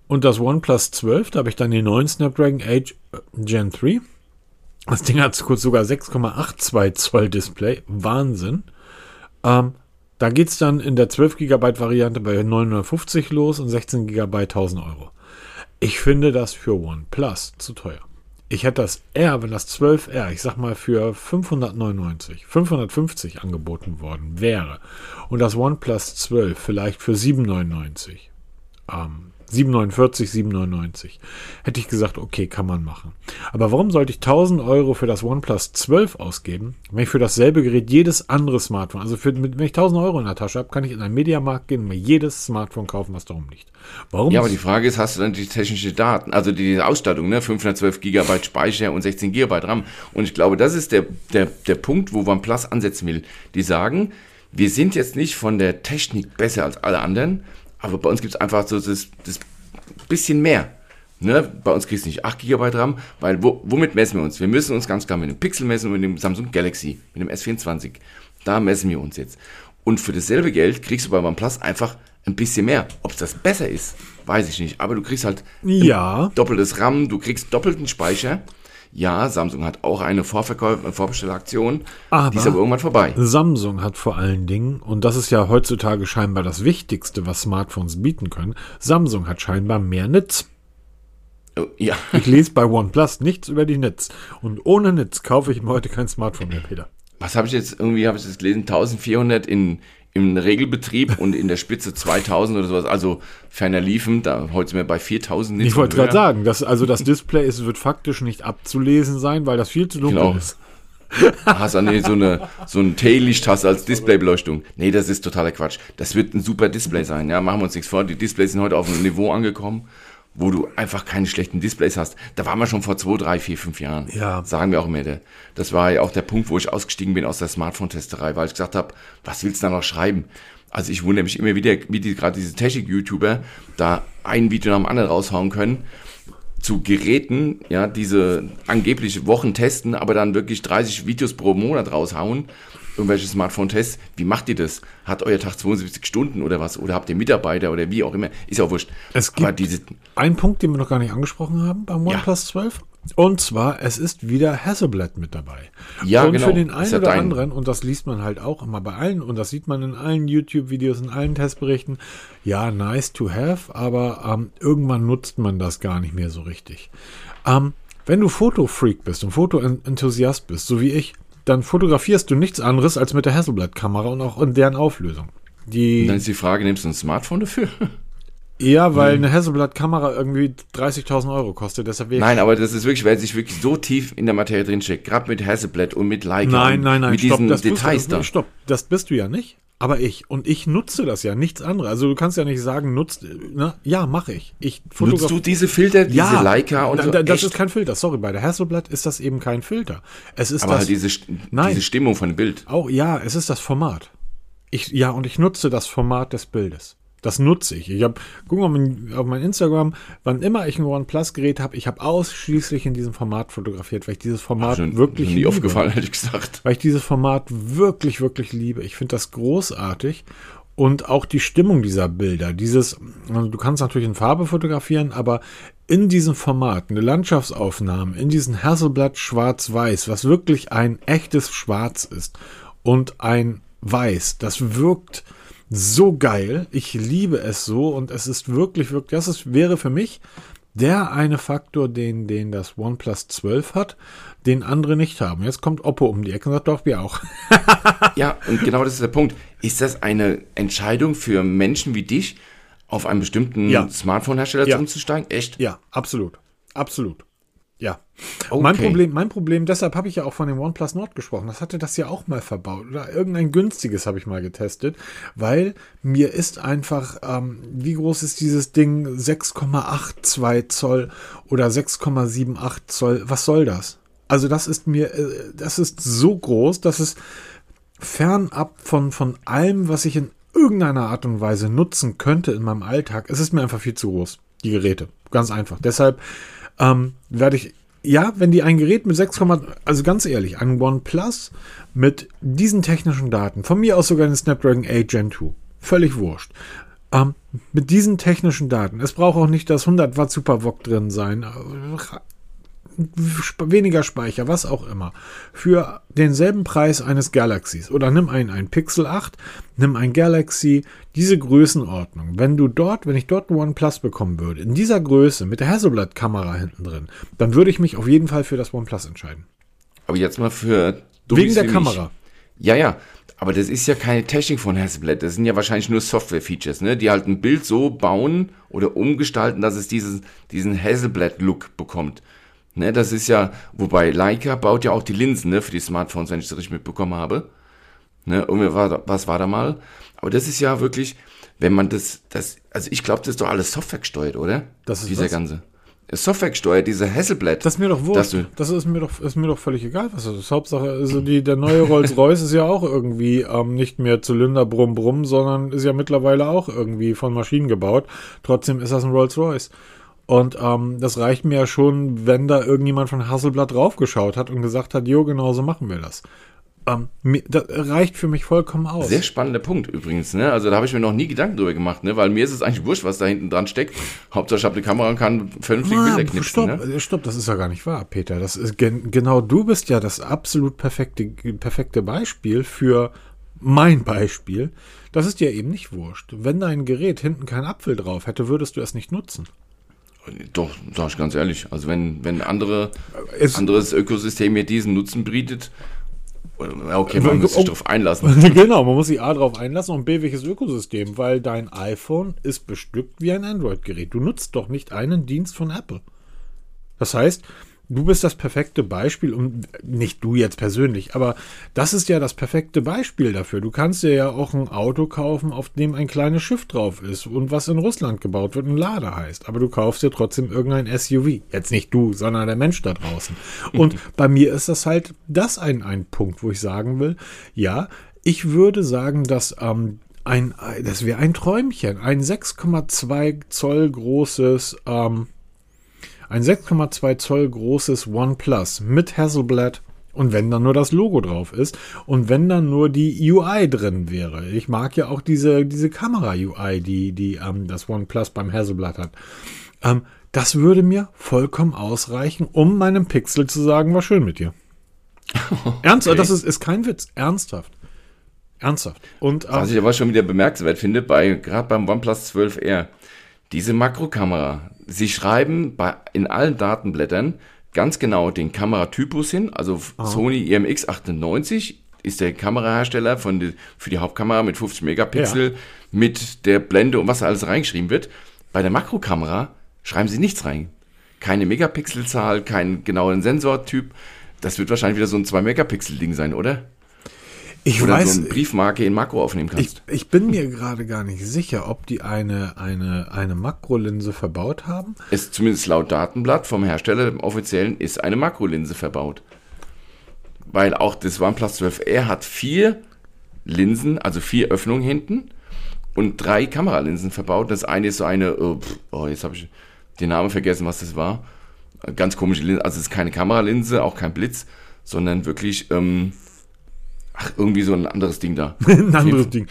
Und das OnePlus 12, da habe ich dann den neuen Snapdragon 8 Gen 3. Das Ding hat sogar 6,82 Zoll Display. Wahnsinn. Ähm, da geht es dann in der 12 GB Variante bei 950 los und 16 GB 1000 Euro. Ich finde das für OnePlus zu teuer. Ich hätte das R, wenn das 12R, ich sag mal für 599, 550 angeboten worden wäre und das OnePlus 12 vielleicht für 799, ähm, 749, 799. Hätte ich gesagt, okay, kann man machen. Aber warum sollte ich 1000 Euro für das OnePlus 12 ausgeben, wenn ich für dasselbe Gerät jedes andere Smartphone, also für, wenn ich 1000 Euro in der Tasche habe, kann ich in einen Mediamarkt gehen und mir jedes Smartphone kaufen, was darum liegt. Warum? Ja, aber die Frage ist, hast du dann die technische Daten, also die Ausstattung, ne? 512 GB Speicher und 16 GB RAM. Und ich glaube, das ist der, der, der Punkt, wo OnePlus ansetzen will. Die sagen, wir sind jetzt nicht von der Technik besser als alle anderen, aber bei uns gibt es einfach so das, das bisschen mehr. Ne? Bei uns kriegst du nicht 8 GB RAM, weil wo, womit messen wir uns? Wir müssen uns ganz klar mit dem Pixel messen und mit dem Samsung Galaxy, mit dem S24. Da messen wir uns jetzt. Und für dasselbe Geld kriegst du bei OnePlus einfach ein bisschen mehr. Ob es das besser ist, weiß ich nicht. Aber du kriegst halt ja. doppeltes RAM, du kriegst doppelten Speicher ja, Samsung hat auch eine Vorverkauf Vorbestelleraktion, aber die ist aber irgendwann vorbei. Samsung hat vor allen Dingen, und das ist ja heutzutage scheinbar das Wichtigste, was Smartphones bieten können, Samsung hat scheinbar mehr Nitz. Oh, ja. Ich lese bei OnePlus nichts über die Nitz. Und ohne Nitz kaufe ich mir heute kein Smartphone mehr, Peter. Was habe ich jetzt irgendwie, habe ich das gelesen, 1400 in im Regelbetrieb und in der Spitze 2000 oder sowas, also ferner liefen, da heute sind wir bei 4000. Ich wollte gerade sagen, dass, also das Display ist, wird faktisch nicht abzulesen sein, weil das viel zu dunkel genau. ist. Hast du nee, so eine so ein Taillicht hast als Displaybeleuchtung. Nee, das ist totaler Quatsch. Das wird ein super Display sein, ja, machen wir uns nichts vor. Die Displays sind heute auf einem Niveau angekommen, wo du einfach keine schlechten Displays hast. Da waren wir schon vor zwei, drei, vier, fünf Jahren. Ja. Sagen wir auch immer. Das war ja auch der Punkt, wo ich ausgestiegen bin aus der Smartphone-Testerei, weil ich gesagt habe, was willst du da noch schreiben? Also ich wundere mich immer wieder, wie die, gerade diese Technik-YouTuber da ein Video nach dem anderen raushauen können zu Geräten, ja, diese angebliche Wochen testen, aber dann wirklich 30 Videos pro Monat raushauen irgendwelche Smartphone-Tests. Wie macht ihr das? Hat euer Tag 72 Stunden oder was? Oder habt ihr Mitarbeiter oder wie auch immer? Ist ja auch wurscht. Es gibt Aber diese einen Punkt, den wir noch gar nicht angesprochen haben beim OnePlus ja. 12. Und zwar, es ist wieder Hasselblad mit dabei. Ja, und genau. für den einen oder anderen, und das liest man halt auch immer bei allen, und das sieht man in allen YouTube-Videos, in allen Testberichten, ja, nice to have, aber ähm, irgendwann nutzt man das gar nicht mehr so richtig. Ähm, wenn du Fotofreak bist und Fotoenthusiast bist, so wie ich, dann fotografierst du nichts anderes als mit der Hasselblad-Kamera und auch in deren Auflösung. Die, dann ist die Frage, nimmst du ein Smartphone dafür? Ja, weil hm. eine Hasselblad-Kamera irgendwie 30.000 Euro kostet. Deshalb nein, aber das ist wirklich, weil sich wirklich so tief in der Materie drinsteckt. Gerade mit Hasselblad und mit Leica. Nein, nein, nein, mit stopp, diesen Details du, da. Stopp, das bist du ja nicht. Aber ich. Und ich nutze das ja, nichts anderes. Also du kannst ja nicht sagen, nutzt, ne? Ja, mache ich. ich Nutzt du diese Filter, diese ja, Leica und so? Das Echt? ist kein Filter. Sorry, bei der Hasselblad ist das eben kein Filter. Es ist Aber das, halt diese, nein, diese Stimmung von Bild. Auch, ja, es ist das Format. Ich, ja, und ich nutze das Format des Bildes. Das nutze ich. Ich habe, guck mal auf mein Instagram, wann immer ich ein OnePlus-Gerät habe, ich habe ausschließlich in diesem Format fotografiert, weil ich dieses Format schon, wirklich nie liebe. aufgefallen, hätte ich gesagt. Weil ich dieses Format wirklich, wirklich liebe. Ich finde das großartig und auch die Stimmung dieser Bilder. Dieses, also du kannst natürlich in Farbe fotografieren, aber in diesem Format, eine Landschaftsaufnahme, in diesem Hasselblatt schwarz-weiß, was wirklich ein echtes Schwarz ist und ein Weiß, das wirkt so geil. Ich liebe es so und es ist wirklich, wirklich, das ist, wäre für mich der eine Faktor, den, den das OnePlus 12 hat, den andere nicht haben. Jetzt kommt Oppo um die Ecke und sagt, doch, wir auch. ja, und genau das ist der Punkt. Ist das eine Entscheidung für Menschen wie dich, auf einen bestimmten ja. Smartphone-Hersteller ja. umzusteigen? Echt? Ja, absolut. Absolut. Ja. Okay. Mein Problem, mein Problem, deshalb habe ich ja auch von dem OnePlus Nord gesprochen. Das hatte das ja auch mal verbaut. Oder irgendein günstiges habe ich mal getestet, weil mir ist einfach, ähm, wie groß ist dieses Ding? 6,82 Zoll oder 6,78 Zoll. Was soll das? Also das ist mir, äh, das ist so groß, dass es fernab von, von allem, was ich in irgendeiner Art und Weise nutzen könnte in meinem Alltag, es ist mir einfach viel zu groß. Die Geräte. Ganz einfach. Deshalb ähm, werde ich, ja, wenn die ein Gerät mit 6, also ganz ehrlich, ein OnePlus mit diesen technischen Daten, von mir aus sogar einen Snapdragon 8 Gen 2, völlig wurscht. Ähm, mit diesen technischen Daten, es braucht auch nicht das 100 Watt SuperVOOC drin sein, weniger Speicher, was auch immer, für denselben Preis eines Galaxies oder nimm einen, ein Pixel 8, nimm ein Galaxy, diese Größenordnung. Wenn du dort, wenn ich dort ein OnePlus bekommen würde, in dieser Größe mit der Hasselblad-Kamera hinten drin, dann würde ich mich auf jeden Fall für das OnePlus entscheiden. Aber jetzt mal für Wegen der Kamera. Ja, ja. Aber das ist ja keine Technik von Hasselblad. Das sind ja wahrscheinlich nur Software-Features, ne? die halt ein Bild so bauen oder umgestalten, dass es dieses, diesen Hasselblad-Look bekommt. Ne, das ist ja, wobei Leica baut ja auch die Linsen ne, für die Smartphones, wenn ich das richtig mitbekommen habe. Ne, und war, was war da mal? Aber das ist ja wirklich, wenn man das, das also ich glaube, das ist doch alles Software gesteuert, oder? Das ist Dieser was? ganze. Software gesteuert, diese Hasselblad. Das ist mir doch wurscht. Das ist mir doch, ist mir doch völlig egal, was das ist. Hauptsache, also die, der neue Rolls-Royce ist ja auch irgendwie ähm, nicht mehr Zylinder brumm brumm, sondern ist ja mittlerweile auch irgendwie von Maschinen gebaut. Trotzdem ist das ein Rolls-Royce. Und ähm, das reicht mir ja schon, wenn da irgendjemand von Hasselblatt draufgeschaut hat und gesagt hat, jo, genau so machen wir das. Ähm, das reicht für mich vollkommen aus. Sehr spannender Punkt übrigens. Ne? Also da habe ich mir noch nie Gedanken drüber gemacht, ne? weil mir ist es eigentlich wurscht, was da hinten dran steckt. Hauptsache ich habe eine Kamera und kann vernünftig ah, Bilder knipsen. Stopp, ne? Äh, stopp, das ist ja gar nicht wahr, Peter. Das ist gen genau du bist ja das absolut perfekte, perfekte Beispiel für mein Beispiel. Das ist dir eben nicht wurscht. Wenn dein Gerät hinten keinen Apfel drauf hätte, würdest du es nicht nutzen. Doch, sag ich ganz ehrlich. Also wenn, wenn andere, es, anderes Ökosystem mir diesen Nutzen bietet, okay, man muss sich darauf einlassen. genau, man muss sich A darauf einlassen und B, welches Ökosystem, weil dein iPhone ist bestückt wie ein Android-Gerät. Du nutzt doch nicht einen Dienst von Apple. Das heißt, Du bist das perfekte Beispiel und nicht du jetzt persönlich, aber das ist ja das perfekte Beispiel dafür. Du kannst dir ja auch ein Auto kaufen, auf dem ein kleines Schiff drauf ist und was in Russland gebaut wird und Lader heißt. Aber du kaufst dir trotzdem irgendein SUV. Jetzt nicht du, sondern der Mensch da draußen. Und bei mir ist das halt das ein, ein Punkt, wo ich sagen will, ja, ich würde sagen, dass ähm, ein, das wäre ein Träumchen, ein 6,2 Zoll großes ähm, ein 6,2 Zoll großes OnePlus mit Hasselblad und wenn dann nur das Logo drauf ist und wenn dann nur die UI drin wäre. Ich mag ja auch diese, diese Kamera-UI, die, die ähm, das OnePlus beim Hasselblad hat. Ähm, das würde mir vollkommen ausreichen, um meinem Pixel zu sagen, war schön mit dir. Okay. Ernsthaft, das ist, ist kein Witz. Ernsthaft. Ernsthaft. Und, ähm, Was ich aber schon wieder bemerkenswert finde, bei, gerade beim OnePlus 12R, diese Makrokamera, Sie schreiben bei, in allen Datenblättern ganz genau den Kameratypus hin. Also Aha. Sony IMX 98 ist der Kamerahersteller von die, für die Hauptkamera mit 50 Megapixel, ja. mit der Blende und was alles reingeschrieben wird. Bei der Makrokamera schreiben Sie nichts rein. Keine Megapixelzahl, keinen genauen Sensortyp. Das wird wahrscheinlich wieder so ein 2-Megapixel-Ding sein, oder? Ich Oder weiß, so eine Briefmarke in Makro aufnehmen kannst. Ich, ich bin mir gerade gar nicht sicher, ob die eine, eine, eine Makrolinse verbaut haben. Ist zumindest laut Datenblatt vom Hersteller im offiziellen ist eine Makrolinse verbaut. Weil auch das OnePlus 12R hat vier Linsen, also vier Öffnungen hinten und drei Kameralinsen verbaut. Das eine ist so eine, oh, oh jetzt habe ich den Namen vergessen, was das war. Ganz komische Linse. Also es ist keine Kameralinse, auch kein Blitz, sondern wirklich ähm, Ach, irgendwie so ein anderes Ding da. ein anderes Ding.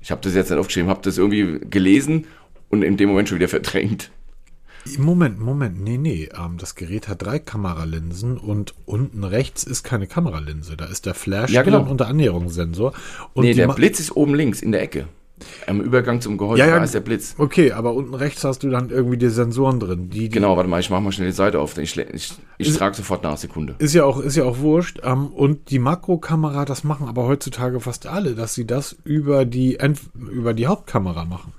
Ich habe das jetzt nicht aufgeschrieben, habe das irgendwie gelesen und in dem Moment schon wieder verdrängt. Moment, Moment, nee, nee. Ähm, das Gerät hat drei Kameralinsen und unten rechts ist keine Kameralinse. Da ist der Flash ja, genau. und der Annäherungssensor. Und nee, der Blitz ist oben links in der Ecke. Am Übergang zum Gehäuse, Ja, ja. da ist der Blitz. Okay, aber unten rechts hast du dann irgendwie die Sensoren drin. Die, die Genau, warte mal, ich mach mal schnell die Seite auf. Ich, ich, ich trage sofort nach, Sekunde. Ist ja auch, ist ja auch wurscht. Ähm, und die Makrokamera, das machen aber heutzutage fast alle, dass sie das über die, über die Hauptkamera machen.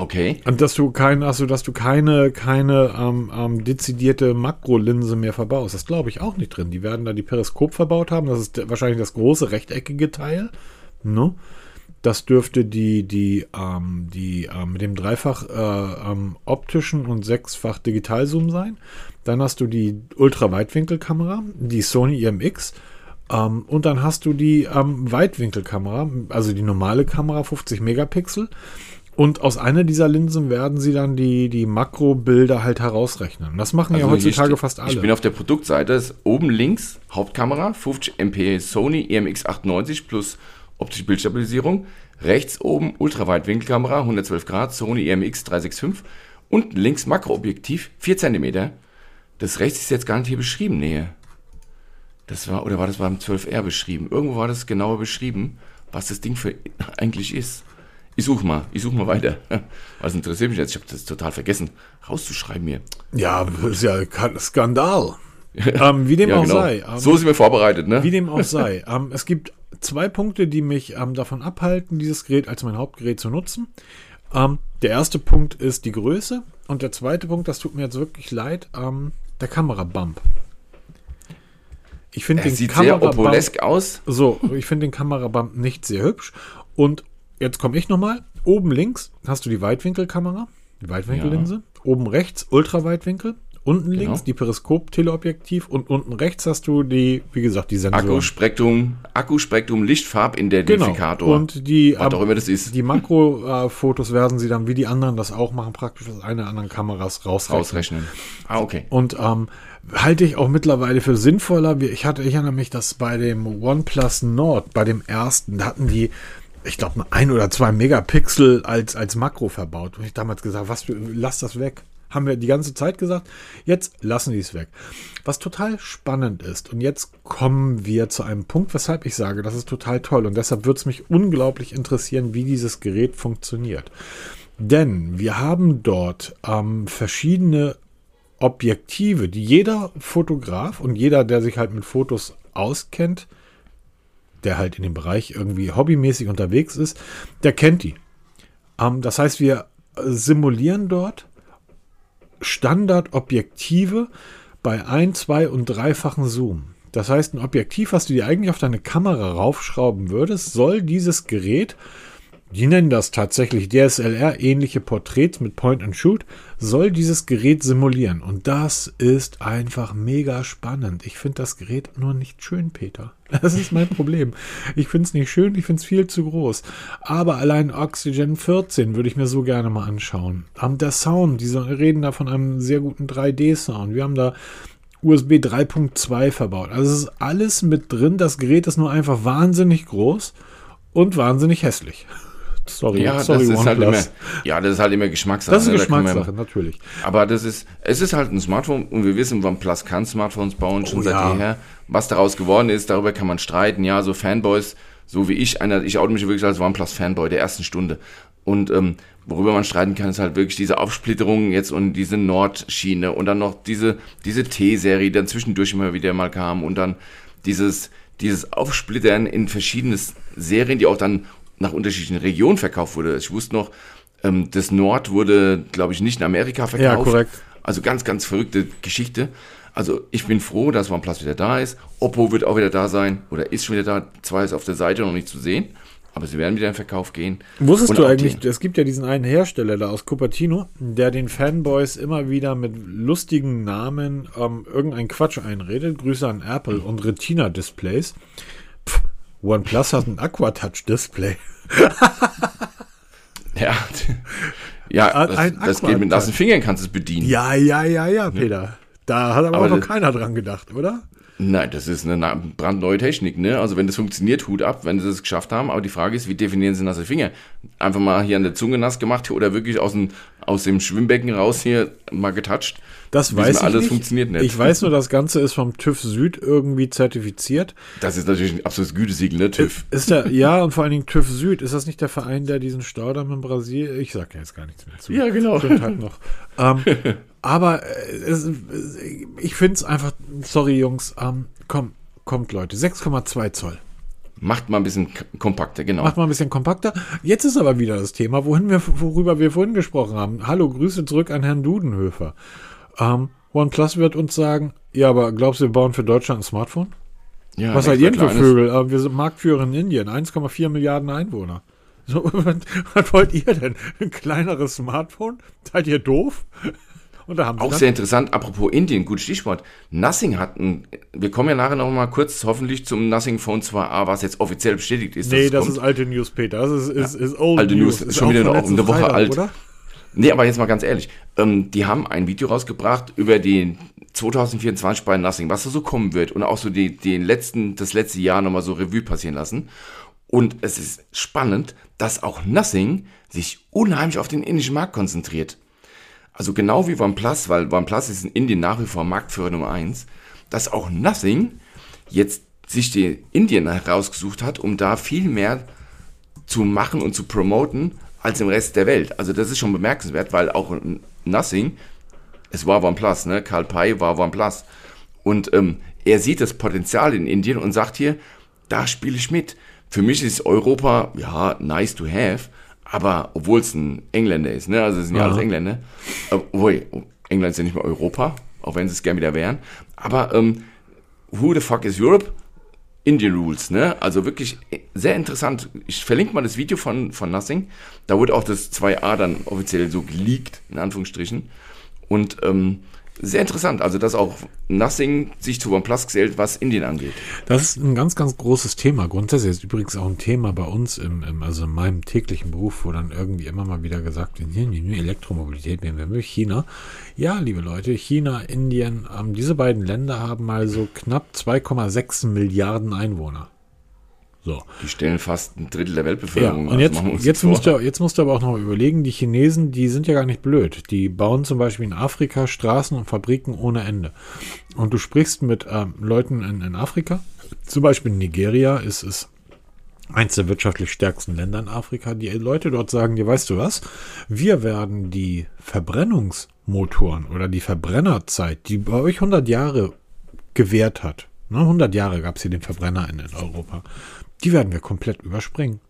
Okay. Und dass du keine, also dass du keine, keine ähm, ähm, dezidierte Makrolinse mehr verbaust. Das glaube ich auch nicht drin. Die werden da die Periskop verbaut haben. Das ist wahrscheinlich das große rechteckige Teil. Ne? Das dürfte die, die, ähm, die ähm, mit dem dreifach äh, ähm, optischen und sechsfach Digitalzoom sein. Dann hast du die Ultraweitwinkelkamera, die Sony IMX. Ähm, und dann hast du die ähm, Weitwinkelkamera, also die normale Kamera, 50 Megapixel. Und aus einer dieser Linsen werden sie dann die, die Makrobilder halt herausrechnen. Das machen ja Also hier heutzutage fast alle. Ich bin auf der Produktseite, ist oben links Hauptkamera, 50 MP Sony E EMX 98 plus optische Bildstabilisierung. Rechts oben Ultraweitwinkelkamera, 112 Grad, Sony EMX 365. Unten links Makroobjektiv, 4 cm. Das rechts ist jetzt gar nicht hier beschrieben, nee. Das war, oder war das beim 12R beschrieben? Irgendwo war das genauer beschrieben, was das Ding für eigentlich ist. Ich suche mal, ich suche mal weiter. Was interessiert mich jetzt? Ich habe das total vergessen, rauszuschreiben hier. ja, das ist ja kein Skandal. ähm, wie dem Ja, auch genau. sei. Ähm, so sind wir vorbereitet, ne? Wie dem auch sei. ähm, es gibt zwei Punkte, die mich ähm, davon abhalten, dieses Gerät als mein Hauptgerät zu nutzen. Ähm, der erste Punkt ist die Größe und der zweite Punkt, das tut mir jetzt wirklich leid, ähm, der Kamerabump. Ich finde den sieht sehr Kamerabump opolesk aus. so, ich finde den Kamerabump nicht sehr hübsch. Und jetzt komme ich nochmal. Oben links hast du die Weitwinkelkamera, die Weitwinkellinse. Oben rechts Ultraweitwinkel. Unten Genau. links die Periskop-Teleobjektiv. Und unten rechts hast du die, wie gesagt, die Sensoren. Akkuspektrum, Akkuspektrum, Genau. Lichtfarbidentifikator. Und die, Was ähm, auch immer das ist. die Makrofotos werden sie dann, wie die anderen das auch machen, praktisch aus einer anderen Kameras rausrechnen. Rausrechnen. Ah, okay. Und ähm, halte ich auch mittlerweile für sinnvoller. Ich hatte, ich erinnere mich, dass bei dem OnePlus Nord, bei dem ersten, da hatten die, ich glaube, ein oder zwei Megapixel als, als Makro verbaut. Und ich damals gesagt, was, lass das weg. Haben wir die ganze Zeit gesagt. Jetzt lassen die es weg. Was total spannend ist. Und jetzt kommen wir zu einem Punkt, weshalb ich sage, das ist total toll. Und deshalb wird es mich unglaublich interessieren, wie dieses Gerät funktioniert. Denn wir haben dort ähm, verschiedene Objektive, die jeder Fotograf und jeder, der sich halt mit Fotos auskennt, der halt in dem Bereich irgendwie hobbymäßig unterwegs ist, der kennt die. Ähm, das heißt, wir simulieren dort Standardobjektive bei ein, zwei und dreifachen Zoom. Das heißt, ein Objektiv, was du dir eigentlich auf deine Kamera raufschrauben würdest, soll dieses Gerät die nennen das tatsächlich DSLR, ähnliche Porträts mit Point and Shoot, soll dieses Gerät simulieren. Und das ist einfach mega spannend. Ich finde das Gerät nur nicht schön, Peter. Das ist mein Problem. Ich finde es nicht schön, ich finde es viel zu groß. Aber allein Oxygen 14 würde ich mir so gerne mal anschauen. Ähm, der Sound, die reden da von einem sehr guten 3D-Sound. Wir haben da USB 3.2 verbaut. Also es ist alles mit drin. Das Gerät ist nur einfach wahnsinnig groß und wahnsinnig hässlich. Sorry, Ja, sorry, das ist halt immer, ja, das ist halt immer Geschmackssache. Das ist ne? Da Geschmackssache, natürlich. Aber das ist, es ist halt ein Smartphone und wir wissen, OnePlus kann Smartphones bauen, schon Oh, seit ja. jeher. Was daraus geworden ist, darüber kann man streiten. Ja, so Fanboys, so wie ich, einer, ich oute mich wirklich als OnePlus-Fanboy der ersten Stunde. Und ähm, worüber man streiten kann, ist halt wirklich diese Aufsplitterung jetzt und diese Nordschiene und dann noch diese, diese T-Serie, die dann zwischendurch immer wieder mal kam und dann dieses, dieses Aufsplittern in verschiedene Serien, die auch dann nach unterschiedlichen Regionen verkauft wurde. Ich wusste noch, ähm, das Nord wurde, glaube ich, nicht in Amerika verkauft. Ja, korrekt. Also ganz, ganz verrückte Geschichte. Also ich bin froh, dass OnePlus wieder da ist. Oppo wird auch wieder da sein oder ist schon wieder da. Zwar ist auf der Seite noch nicht zu sehen, aber sie werden wieder in Verkauf gehen. Wusstest du eigentlich, es gibt ja diesen einen Hersteller da aus Cupertino, der den Fanboys immer wieder mit lustigen Namen ähm, irgendeinen Quatsch einredet. Grüße an Apple und Retina-Displays. OnePlus hat ein Aquatouch-Display. Ja, ja das, ein das geht mit nassen Fingern, kannst du es bedienen. Ja, ja, ja, ja, Peter. Da hat aber, Aber noch keiner dran gedacht, oder? Nein, das ist eine brandneue Technik, ne? Also wenn das funktioniert, Hut ab, wenn sie das geschafft haben. Aber die Frage ist, wie definieren sie nasse Finger? Einfach mal hier an der Zunge nass gemacht oder wirklich aus dem, aus dem Schwimmbecken raus hier mal getatscht? Das weiß ich alles nicht. funktioniert nicht. Ich weiß nur, das Ganze ist vom TÜV Süd irgendwie zertifiziert. Das ist natürlich ein absolutes Gütesiegel, ne, TÜV. Ist der, ja, und vor allen Dingen TÜV Süd. Ist das nicht der Verein, der diesen Staudamm in Brasilien, ich sag ja jetzt gar nichts mehr zu. Ja, genau. Stimmt halt noch. Ähm, aber äh, es, ich finde es einfach, sorry Jungs, ähm, komm, kommt Leute, 6,2 Zoll. Macht mal ein bisschen kompakter, genau. Macht mal ein bisschen kompakter. Jetzt ist aber wieder das Thema, wohin wir, worüber wir vorhin gesprochen haben. Hallo, Grüße zurück an Herrn Dudenhöfer. Ähm, OnePlus wird uns sagen, ja, aber glaubst du, wir bauen für Deutschland ein Smartphone? Ja, Was ein seid ihr für Vögel? Äh, Wir sind Marktführer in Indien, 1,4 Milliarden Einwohner. So, was, was wollt ihr denn? Ein kleineres Smartphone? Seid ihr doof? Und da haben sie Auch sehr interessant, apropos Indien, gutes Stichwort. Nothing hat ein, wir kommen ja nachher noch mal kurz hoffentlich zum Nothing Phone 2a, was jetzt offiziell bestätigt ist. Nee, das kommt. ist alte News, Peter. Das ist, ist, ist old Alte News, ist schon wieder eine- eine Woche Freitag, alt. Oder? Nee, aber jetzt mal ganz ehrlich. Ähm, die haben ein Video rausgebracht über den 2024 bei Nothing, was da so kommen wird und auch so die, den letzten, das letzte Jahr nochmal so Revue passieren lassen. Und es ist spannend, dass auch Nothing sich unheimlich auf den indischen Markt konzentriert. Also genau wie OnePlus, weil OnePlus ist in Indien nach wie vor Marktführer Nummer eins, dass auch Nothing jetzt sich die Indien herausgesucht hat, um da viel mehr zu machen und zu promoten als im Rest der Welt. Also das ist schon bemerkenswert, weil auch Nothing, es war OnePlus, ne? Karl Pai war OnePlus. Und ähm, er sieht das Potenzial in Indien und sagt hier, da spiele ich mit. Für mich ist Europa, ja, nice to have, aber obwohl es ein Engländer ist, ne? Also es sind ja alles Engländer. Obwohl, England ist ja nicht mehr Europa, auch wenn sie es gerne wieder wären. Aber ähm, who the fuck is Europe? Indian Rules, ne? Also wirklich sehr interessant. Ich verlinke mal das Video von, von Nothing. Da wurde auch das 2a dann offiziell so geleakt, in Anführungsstrichen. Und ähm, sehr interessant. Also, dass auch Nothing sich zu OnePlus gesellt, was Indien angeht. Das ist ein ganz, ganz großes Thema. Grundsätzlich ist übrigens auch ein Thema bei uns, im, im, also in meinem täglichen Beruf, wo dann irgendwie immer mal wieder gesagt wird, Elektromobilität, wir will China. Ja, liebe Leute, China, Indien, ähm, diese beiden Länder haben mal so knapp 2,6 Milliarden Einwohner. So. Die stellen fast ein Drittel der Ja, Weltbevölkerung. und Also jetzt, uns jetzt, musst du, jetzt musst du aber auch noch mal überlegen, die Chinesen, die sind ja gar nicht blöd. Die bauen zum Beispiel in Afrika Straßen und Fabriken ohne Ende. Und du sprichst mit ähm, Leuten in, in Afrika, zum Beispiel in Nigeria ist es eins der wirtschaftlich stärksten Länder in Afrika. Die Leute dort sagen dir, weißt du was, wir werden die Verbrennungsmotoren oder die Verbrennerzeit, die bei euch 100 Jahre gewährt hat, ne, 100 Jahre gab es hier den Verbrenner in, in Europa, die werden wir komplett überspringen.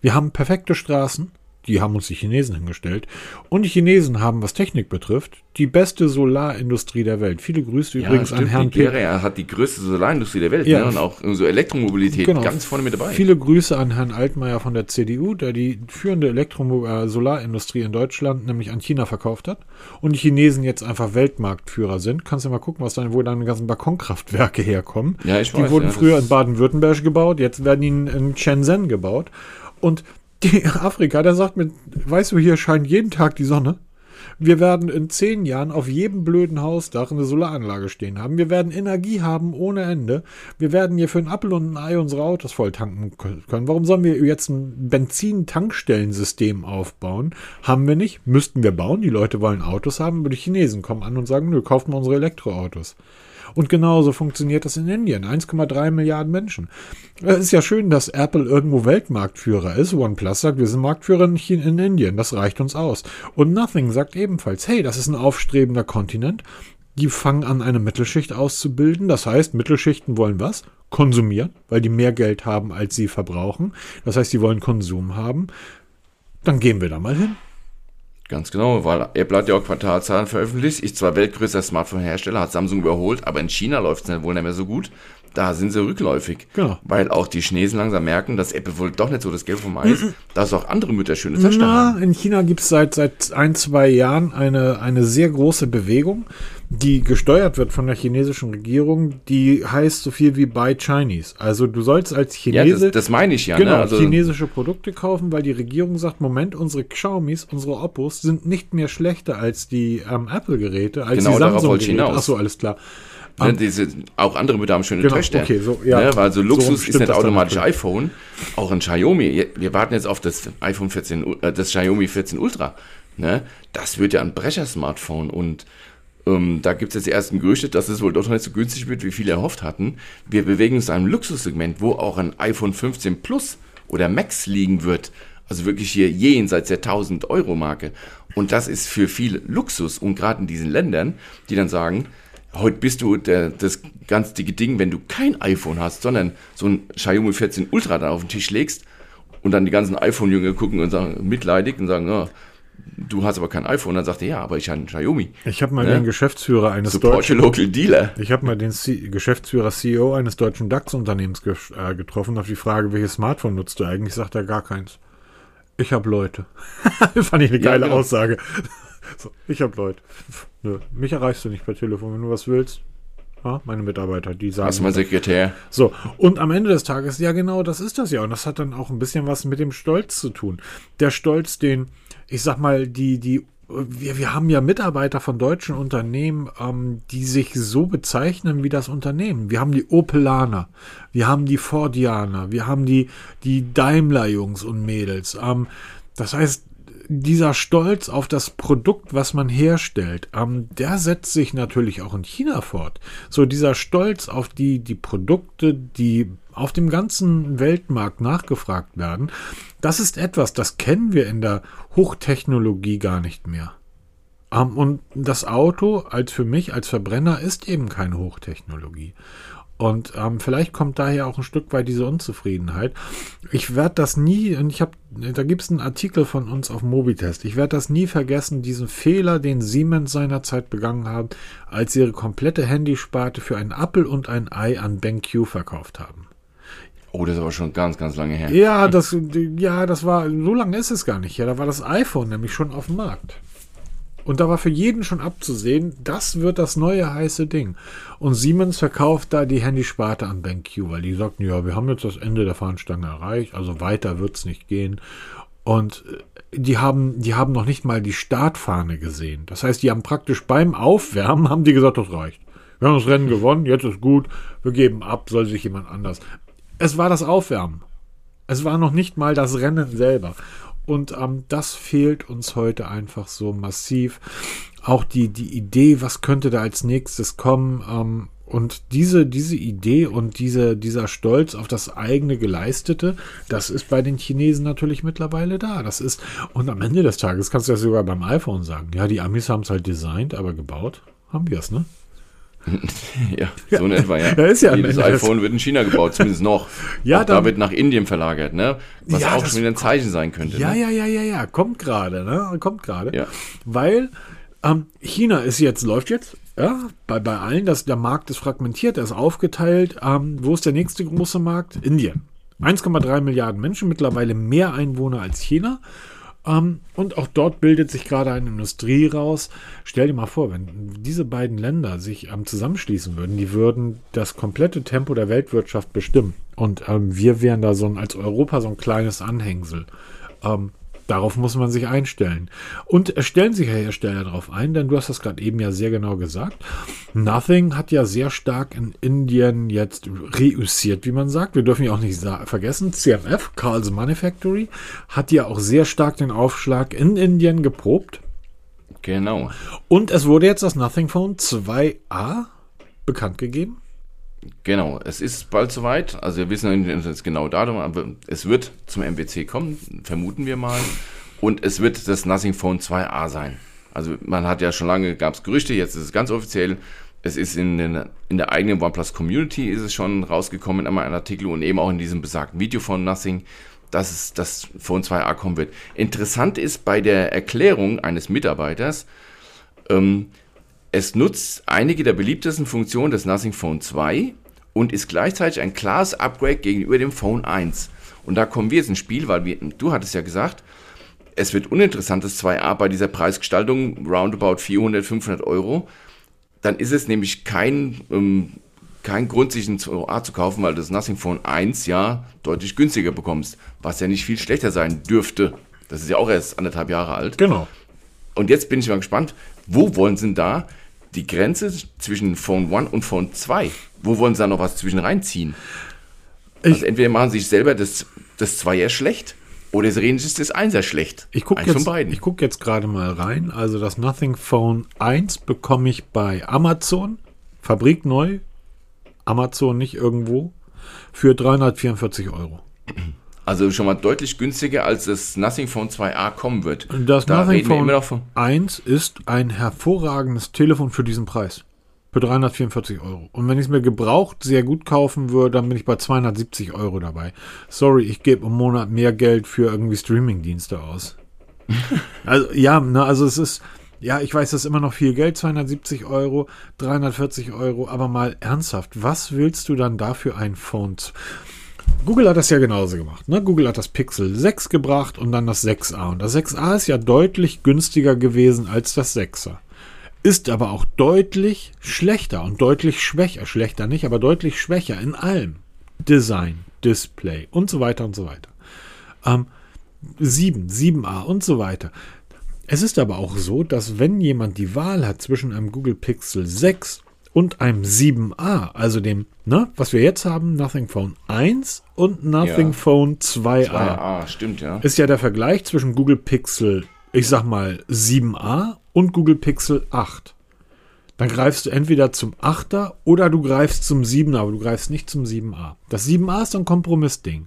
Wir haben perfekte Straßen, die haben uns die Chinesen hingestellt. Und die Chinesen haben, was Technik betrifft, die beste Solarindustrie der Welt. Viele Grüße Ja, übrigens an stimmt, Herrn Peter. Nigeria hat die größte Solarindustrie der Welt Ja. ne? und auch so Elektromobilität Genau. ganz vorne mit dabei. Viele Grüße an Herrn Altmaier von der CDU, der die führende Elektro äh, Solarindustrie in Deutschland nämlich an China verkauft hat. Und die Chinesen jetzt einfach Weltmarktführer sind. Kannst du mal gucken, was dann, wo deine ganzen Balkonkraftwerke herkommen. Ja, ich die weiß, wurden ja, früher in Baden-Württemberg gebaut, jetzt werden die in, in Shenzhen gebaut. Und die Afrika, der sagt mir, weißt du, hier scheint jeden Tag die Sonne. Wir werden in zehn Jahren auf jedem blöden Hausdach eine Solaranlage stehen haben. Wir werden Energie haben ohne Ende. Wir werden hier für einen Apfel und ein Ei unsere Autos voll tanken können. Warum sollen wir jetzt ein Benzin-Tankstellensystem aufbauen? Haben wir nicht. Müssten wir bauen. Die Leute wollen Autos haben, aber die Chinesen kommen an und sagen, nö, kauft mal unsere Elektroautos. Und genauso funktioniert das in Indien. 1,3 Milliarden Menschen. Es ist ja schön, dass Apple irgendwo Weltmarktführer ist. OnePlus sagt, wir sind Marktführer in, in Indien. Das reicht uns aus. Und Nothing sagt ebenfalls, hey, das ist ein aufstrebender Kontinent. Die fangen an, eine Mittelschicht auszubilden. Das heißt, Mittelschichten wollen was? Konsumieren, weil die mehr Geld haben, als sie verbrauchen. Das heißt, sie wollen Konsum haben. Dann gehen wir da mal hin. Ganz genau, weil Apple hat ja auch Quartalzahlen veröffentlicht. Ist zwar weltgrößter Smartphone-Hersteller, hat Samsung überholt, aber in China läuft es wohl nicht mehr so gut. Da sind sie rückläufig. Genau. Weil auch die Chinesen langsam merken, dass Apple wohl doch nicht so das Geld vom Eis, dass auch andere Mütter schöne Töchter haben. in China gibt es seit, seit ein, zwei Jahren eine, eine sehr große Bewegung, die gesteuert wird von der chinesischen Regierung, die heißt so viel wie Buy Chinese. Also du sollst als Ja, Chinese das, das meine ich ja. genau, ne? also, chinesische Produkte kaufen, weil die Regierung sagt, Moment, unsere Xiaomis, unsere Oppos sind nicht mehr schlechter als die ähm, Apple-Geräte, als Genau die darauf wollte ich Samsung-Geräte. hinaus. Achso, alles klar. Ne, diese, auch andere Mütter haben schöne Genau, Töchter. okay, so, ja. ne, weil so So Luxus stimmt ist nicht automatisch iPhone. Auch ein Xiaomi. Wir warten jetzt auf das iPhone 14, U- äh, das Xiaomi 14 Ultra. Ne? Das wird ja ein Brecher-Smartphone und ähm, da gibt es jetzt die ersten Gerüchte, dass es wohl doch nicht so günstig wird, wie viele erhofft hatten. Wir bewegen uns in einem Luxussegment, wo auch ein iPhone 15 Plus oder Max liegen wird. Also wirklich hier jenseits der 1000 Euro Marke. Und das ist für viele Luxus und gerade in diesen Ländern, die dann sagen, heute bist du der, das ganz dicke Ding, wenn du kein iPhone hast, sondern so ein Xiaomi 14 Ultra da auf den Tisch legst und dann die ganzen iPhone-Jünger gucken und sagen, mitleidig und sagen, ja, du hast aber kein iPhone. Dann sagt er, ja, aber ich habe ein Xiaomi. Ich habe mal Ja. den Geschäftsführer eines Support your deutschen local dealer. Ich habe mal den C Geschäftsführer CEO eines deutschen DAX-Unternehmens ge äh, getroffen. Auf die Frage, welches Smartphone nutzt du eigentlich, sagt er gar keins. Ich habe Leute. Fand ich eine Ja, geile genau. Aussage. So, ich habe Leute. Nö, mich erreichst du nicht per Telefon, wenn du was willst. Ja, meine Mitarbeiter, die sagen. Hast du mein Sekretär? So, und am Ende des Tages, ja genau, das ist das ja. Und das hat dann auch ein bisschen was mit dem Stolz zu tun. Der Stolz, den, ich sag mal, die, die, wir, wir haben ja Mitarbeiter von deutschen Unternehmen, ähm, die sich so bezeichnen wie das Unternehmen. Wir haben die Opelaner, wir haben die Fordianer, wir haben die, die Daimler-Jungs und Mädels. Ähm, das heißt, dieser Stolz auf das Produkt, was man herstellt, ähm, der setzt sich natürlich auch in China fort. So dieser Stolz auf die, die Produkte, die auf dem ganzen Weltmarkt nachgefragt werden, das ist etwas, das kennen wir in der Hochtechnologie gar nicht mehr. Ähm, und das Auto als für mich als Verbrenner ist eben keine Hochtechnologie. Und ähm, vielleicht kommt daher auch ein Stück weit diese Unzufriedenheit. Ich werde das nie, und ich habe, da gibt es einen Artikel von uns auf Mobitest, ich werde das nie vergessen, diesen Fehler, den Siemens seinerzeit begangen haben, als sie ihre komplette Handysparte für einen Apple und ein Ei an BenQ verkauft haben. Oh, das ist aber schon ganz, ganz lange her. Ja, das, ja, das war, so lange ist es gar nicht. Ja, da war das iPhone nämlich schon auf dem Markt. Und da war für jeden schon abzusehen, das wird das neue heiße Ding. Und Siemens verkauft da die Handysparte an BenQ, weil die sagten, ja, wir haben jetzt das Ende der Fahnenstange erreicht, also weiter wird's nicht gehen. Und äh, die haben, die haben noch nicht mal die Startfahne gesehen. Das heißt, die haben praktisch beim Aufwärmen, haben die gesagt, das reicht. Wir haben das Rennen gewonnen, jetzt ist gut, wir geben ab, soll sich jemand anders. Es war das Aufwärmen. Es war noch nicht mal das Rennen selber. Und ähm, das fehlt uns heute einfach so massiv. Auch die, die Idee, was könnte da als nächstes kommen. Ähm, und diese, diese Idee und diese, dieser Stolz auf das eigene Geleistete, das ist bei den Chinesen natürlich mittlerweile da. Das ist, und am Ende des Tages kannst du das sogar beim iPhone sagen. Ja, die Amis haben es halt designt, aber gebaut haben wir es, ne? Ja, so in etwa, ja. Ja, ist ja Jedes iPhone wird in China gebaut, zumindest noch. Ja, auch da dann- wird nach Indien verlagert, ne? Was Ja, auch schon wieder ein Zeichen sein könnte. Ja, ne? ja, ja, ja, ja, kommt gerade, ne? Kommt gerade. Ja. Weil ähm, China ist jetzt, läuft jetzt, ja, bei, bei allen, das, der Markt ist fragmentiert, der ist aufgeteilt. Ähm, wo ist der nächste große Markt? Indien. 1,3 Milliarden Menschen, mittlerweile mehr Einwohner als China. Ähm, und auch dort bildet sich gerade eine Industrie raus. Stell dir mal vor, wenn diese beiden Länder sich ähm, zusammenschließen würden, die würden das komplette Tempo der Weltwirtschaft bestimmen. Und ähm, wir wären da so ein, als Europa so ein kleines Anhängsel. Darauf muss man sich einstellen. Und es stellen sich ja Hersteller darauf ein, denn du hast das gerade eben ja sehr genau gesagt. Nothing hat ja sehr stark in Indien jetzt reüssiert, wie man sagt. Wir dürfen ja auch nicht vergessen, CMF, Carl's Manufactory, hat ja auch sehr stark den Aufschlag in Indien geprobt. Genau. Und es wurde jetzt das Nothing Phone 2a bekannt gegeben. Genau, es ist bald soweit. Also wir wissen noch nicht das genaue Datum, aber es wird zum MWC kommen, vermuten wir mal. Und es wird das Nothing Phone 2a sein. Also man hat ja schon lange, gab es Gerüchte, jetzt ist es ganz offiziell. Es ist in, den, in der eigenen OnePlus Community ist es schon rausgekommen in einem Artikel und eben auch in diesem besagten Video von Nothing, dass es das Phone 2a kommen wird. Interessant ist bei der Erklärung eines Mitarbeiters, ähm, es nutzt einige der beliebtesten Funktionen des Nothing Phone 2 und ist gleichzeitig ein klares Upgrade gegenüber dem Phone 1. Und da kommen wir jetzt ins Spiel, weil wir, du hattest ja gesagt, es wird uninteressant, das 2a bei dieser Preisgestaltung, roundabout 400, 500 Euro. Dann ist es nämlich kein, ähm, kein Grund, sich ein 2a zu kaufen, weil du das Nothing Phone 1 ja deutlich günstiger bekommst, was ja nicht viel schlechter sein dürfte. Das ist ja auch erst anderthalb Jahre alt. Genau. Und jetzt bin ich mal gespannt, wo wollen sie denn da die Grenze zwischen Phone 1 und Phone 2. Wo wollen sie da noch was zwischen reinziehen? Also entweder machen sie sich selber das, das Zweier schlecht oder sie reden sich das Einser schlecht. Ich gucke jetzt, ich guck jetzt gerade mal rein. Also das Nothing Phone 1 bekomme ich bei Amazon, Fabrik neu, Amazon nicht irgendwo, für 344 Euro. Also schon mal deutlich günstiger, als das Nothing Phone 2a kommen wird. Das da Nothing Phone von. 1 ist ein hervorragendes Telefon für diesen Preis. Für 344 Euro. Und wenn ich es mir gebraucht sehr gut kaufen würde, dann bin ich bei 270 Euro dabei. Sorry, ich gebe im Monat mehr Geld für irgendwie Streamingdienste aus. also, ja, ne, also es ist, ja, ich weiß, das ist immer noch viel Geld, 270 Euro, 340 Euro, aber mal ernsthaft, was willst du dann dafür ein Phone? Google hat das ja genauso gemacht. Ne? Google hat das Pixel 6 gebracht und dann das 6a. Und das 6a ist ja deutlich günstiger gewesen als das 6er. Ist aber auch deutlich schlechter und deutlich schwächer. Schlechter nicht, aber deutlich schwächer in allem. Design, Display und so weiter und so weiter. Ähm, 7, 7a und so weiter. Es ist aber auch so, dass wenn jemand die Wahl hat zwischen einem Google Pixel 6 und einem 7a, also dem, ne, was wir jetzt haben, Nothing Phone 1 und Nothing Ja. Phone 2a, 2a, stimmt, ja. ist ja der Vergleich zwischen Google Pixel, ich sag mal 7a und Google Pixel 8. Dann greifst du entweder zum 8er oder du greifst zum 7er, aber du greifst nicht zum 7a. Das 7a ist so ein Kompromissding.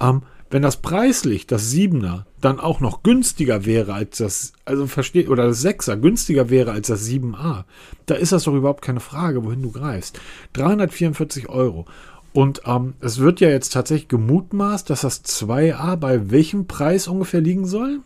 Ähm, wenn das preislich, das 7er, dann auch noch günstiger wäre als das, also versteht, oder das 6er günstiger wäre als das 7a, da ist das doch überhaupt keine Frage, wohin du greifst. 344 Euro. Und ähm, es wird ja jetzt tatsächlich gemutmaßt, dass das 2a bei welchem Preis ungefähr liegen soll?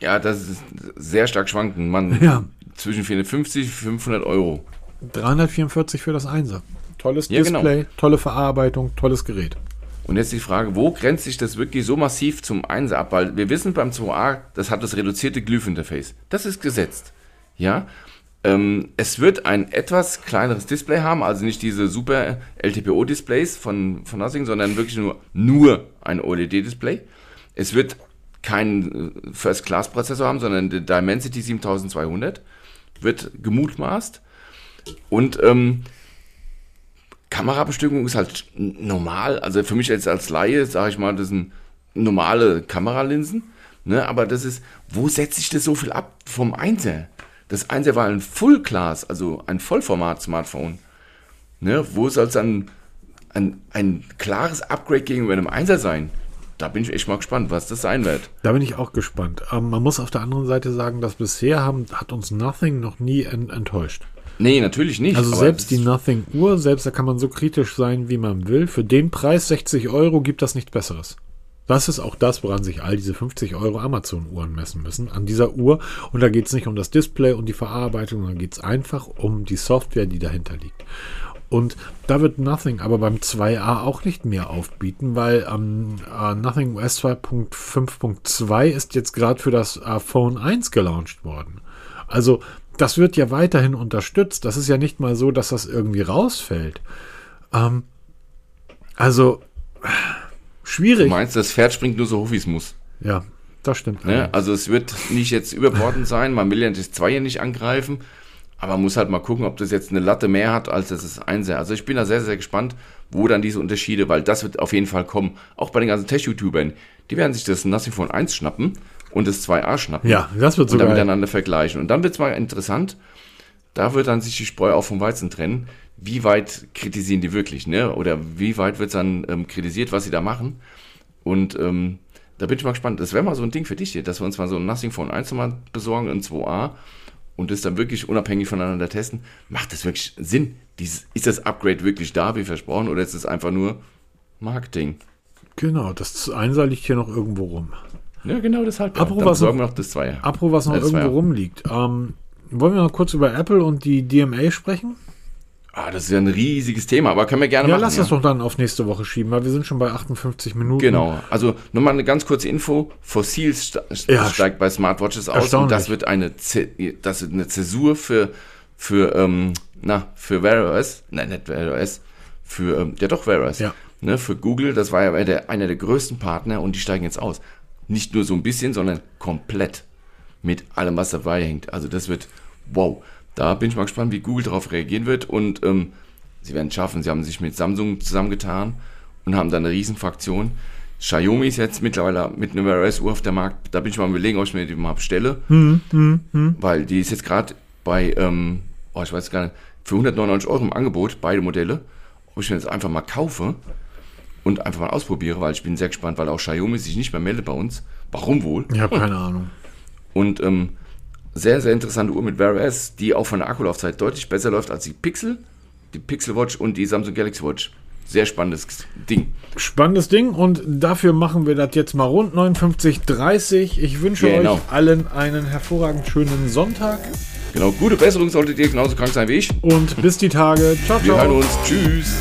Ja, das ist sehr stark schwanken. Man, Ja. Zwischen 450 und 500 Euro. 344 für das 1er. Tolles Ja, genau. Display, tolle Verarbeitung, tolles Gerät. Und jetzt die Frage, wo grenzt sich das wirklich so massiv zum 1 ab? Weil wir wissen beim 2a, das hat das reduzierte Glyph-Interface. Das ist gesetzt. Ja. Ähm, es wird ein etwas kleineres Display haben, also nicht diese super LTPO-Displays von, von Nothing, sondern wirklich nur, nur ein OLED-Display. Es wird keinen äh, First-Class-Prozessor haben, sondern der Dimensity 7200 wird gemutmaßt. Und ähm, Kamerabestimmung ist halt normal. Also für mich jetzt als Laie, sage ich mal, das sind normale Kameralinsen. Ne? Aber das ist, wo setzt sich das so viel ab vom Einser? Das Einser war ein Full-Class, also ein Vollformat-Smartphone. Ne? Wo soll es dann ein, ein klares Upgrade gegenüber einem Einser sein? Da bin ich echt mal gespannt, was das sein wird. Da bin ich auch gespannt. Ähm, man muss auf der anderen Seite sagen, dass bisher haben, hat uns Nothing noch nie ent enttäuscht. Nee, natürlich nicht. Also selbst die Nothing Uhr, selbst da kann man so kritisch sein, wie man will. Für den Preis 60 Euro gibt das nichts Besseres. Das ist auch das, woran sich all diese 50 Euro Amazon-Uhren messen müssen. An dieser Uhr. Und da geht es nicht um das Display und die Verarbeitung, sondern geht es einfach um die Software, die dahinter liegt. Und da wird Nothing aber beim 2a auch nicht mehr aufbieten, weil ähm, äh, Nothing OS 2.5.2 ist jetzt gerade für das äh, Phone 1 gelauncht worden. Also das wird ja weiterhin unterstützt. Das ist ja nicht mal so, dass das irgendwie rausfällt. Ähm, also Du schwierig. meinst, das Pferd springt nur so hoch, wie es muss. Ja, das stimmt. Ne? Also es wird nicht jetzt überbordend sein, man will ja das Zweier nicht angreifen, aber man muss halt mal gucken, ob das jetzt eine Latte mehr hat, als das ist Einser. Also ich bin da sehr, sehr gespannt, wo dann diese Unterschiede, weil das wird auf jeden Fall kommen. Auch bei den ganzen Tech-YouTubern, die werden sich das Nothing Phone 1 schnappen und das 2a schnappen. Ja, das wird und dann sogar. miteinander vergleichen. Und dann wird es mal interessant, da wird dann sich die Spreu auch vom Weizen trennen. Wie weit kritisieren die wirklich, ne? Oder wie weit wird dann ähm, kritisiert, was sie da machen? Und ähm, da bin ich mal gespannt. Das wäre mal so ein Ding für dich hier, dass wir uns mal so ein Nothing Phone 1 mal besorgen, ein 2a und das dann wirklich unabhängig voneinander testen. Macht das wirklich Sinn? Dieses, ist das Upgrade wirklich da, wie versprochen, oder ist es einfach nur Marketing? Genau, das Einser liegt hier noch irgendwo rum. Ja, genau deshalb. Dann was wir noch das Zweier. Apropos, was noch das irgendwo Zweier. rumliegt. Ähm, wollen wir noch kurz über Apple und die DMA sprechen? Ah, das ist ja ein riesiges Thema, aber können wir gerne Ja, machen. lass das doch dann auf nächste Woche schieben, weil wir sind schon bei 58 Minuten. Genau. Also nochmal eine ganz kurze Info. Fossil st Ja, steigt bei Smartwatches aus und das wird eine, Z das wird eine Zäsur für, für, ähm, na, für Wear OS. Nein, nicht Wear OS. Für, ähm, ja doch, Wear OS. Ja. Ne, für Google, das war ja der, einer der größten Partner und die steigen jetzt aus. Nicht nur so ein bisschen, sondern komplett. Mit allem, was dabei hängt. Also das wird, wow. Da bin ich mal gespannt, wie Google darauf reagieren wird. Und ähm, sie werden es schaffen. Sie haben sich mit Samsung zusammengetan und haben da eine Riesenfraktion. Xiaomi ist jetzt mittlerweile mit einer Wear OS-Uhr auf der Markt. Da bin ich mal überlegen, ob ich mir die mal bestelle. Hm, hm, hm. Weil die ist jetzt gerade bei, ähm, oh, ich weiß gar nicht, für 199 Euro im Angebot, beide Modelle. Ob ich mir das einfach mal kaufe und einfach mal ausprobiere, weil ich bin sehr gespannt, weil auch Xiaomi sich nicht mehr meldet bei uns. Warum wohl? Ich habe keine Ahnung. Und ähm, sehr, sehr interessante Uhr mit Wear OS, die auch von der Akkulaufzeit deutlich besser läuft als die Pixel, die Pixel Watch und die Samsung Galaxy Watch. Sehr spannendes Ding. Spannendes Ding und dafür machen wir das jetzt mal rund 59,30. Ich wünsche genau. euch allen einen hervorragend schönen Sonntag. Genau, gute Besserung solltet ihr genauso krank sein wie ich. Und bis die Tage. Ciao, ciao. Wir hören uns. Tschüss.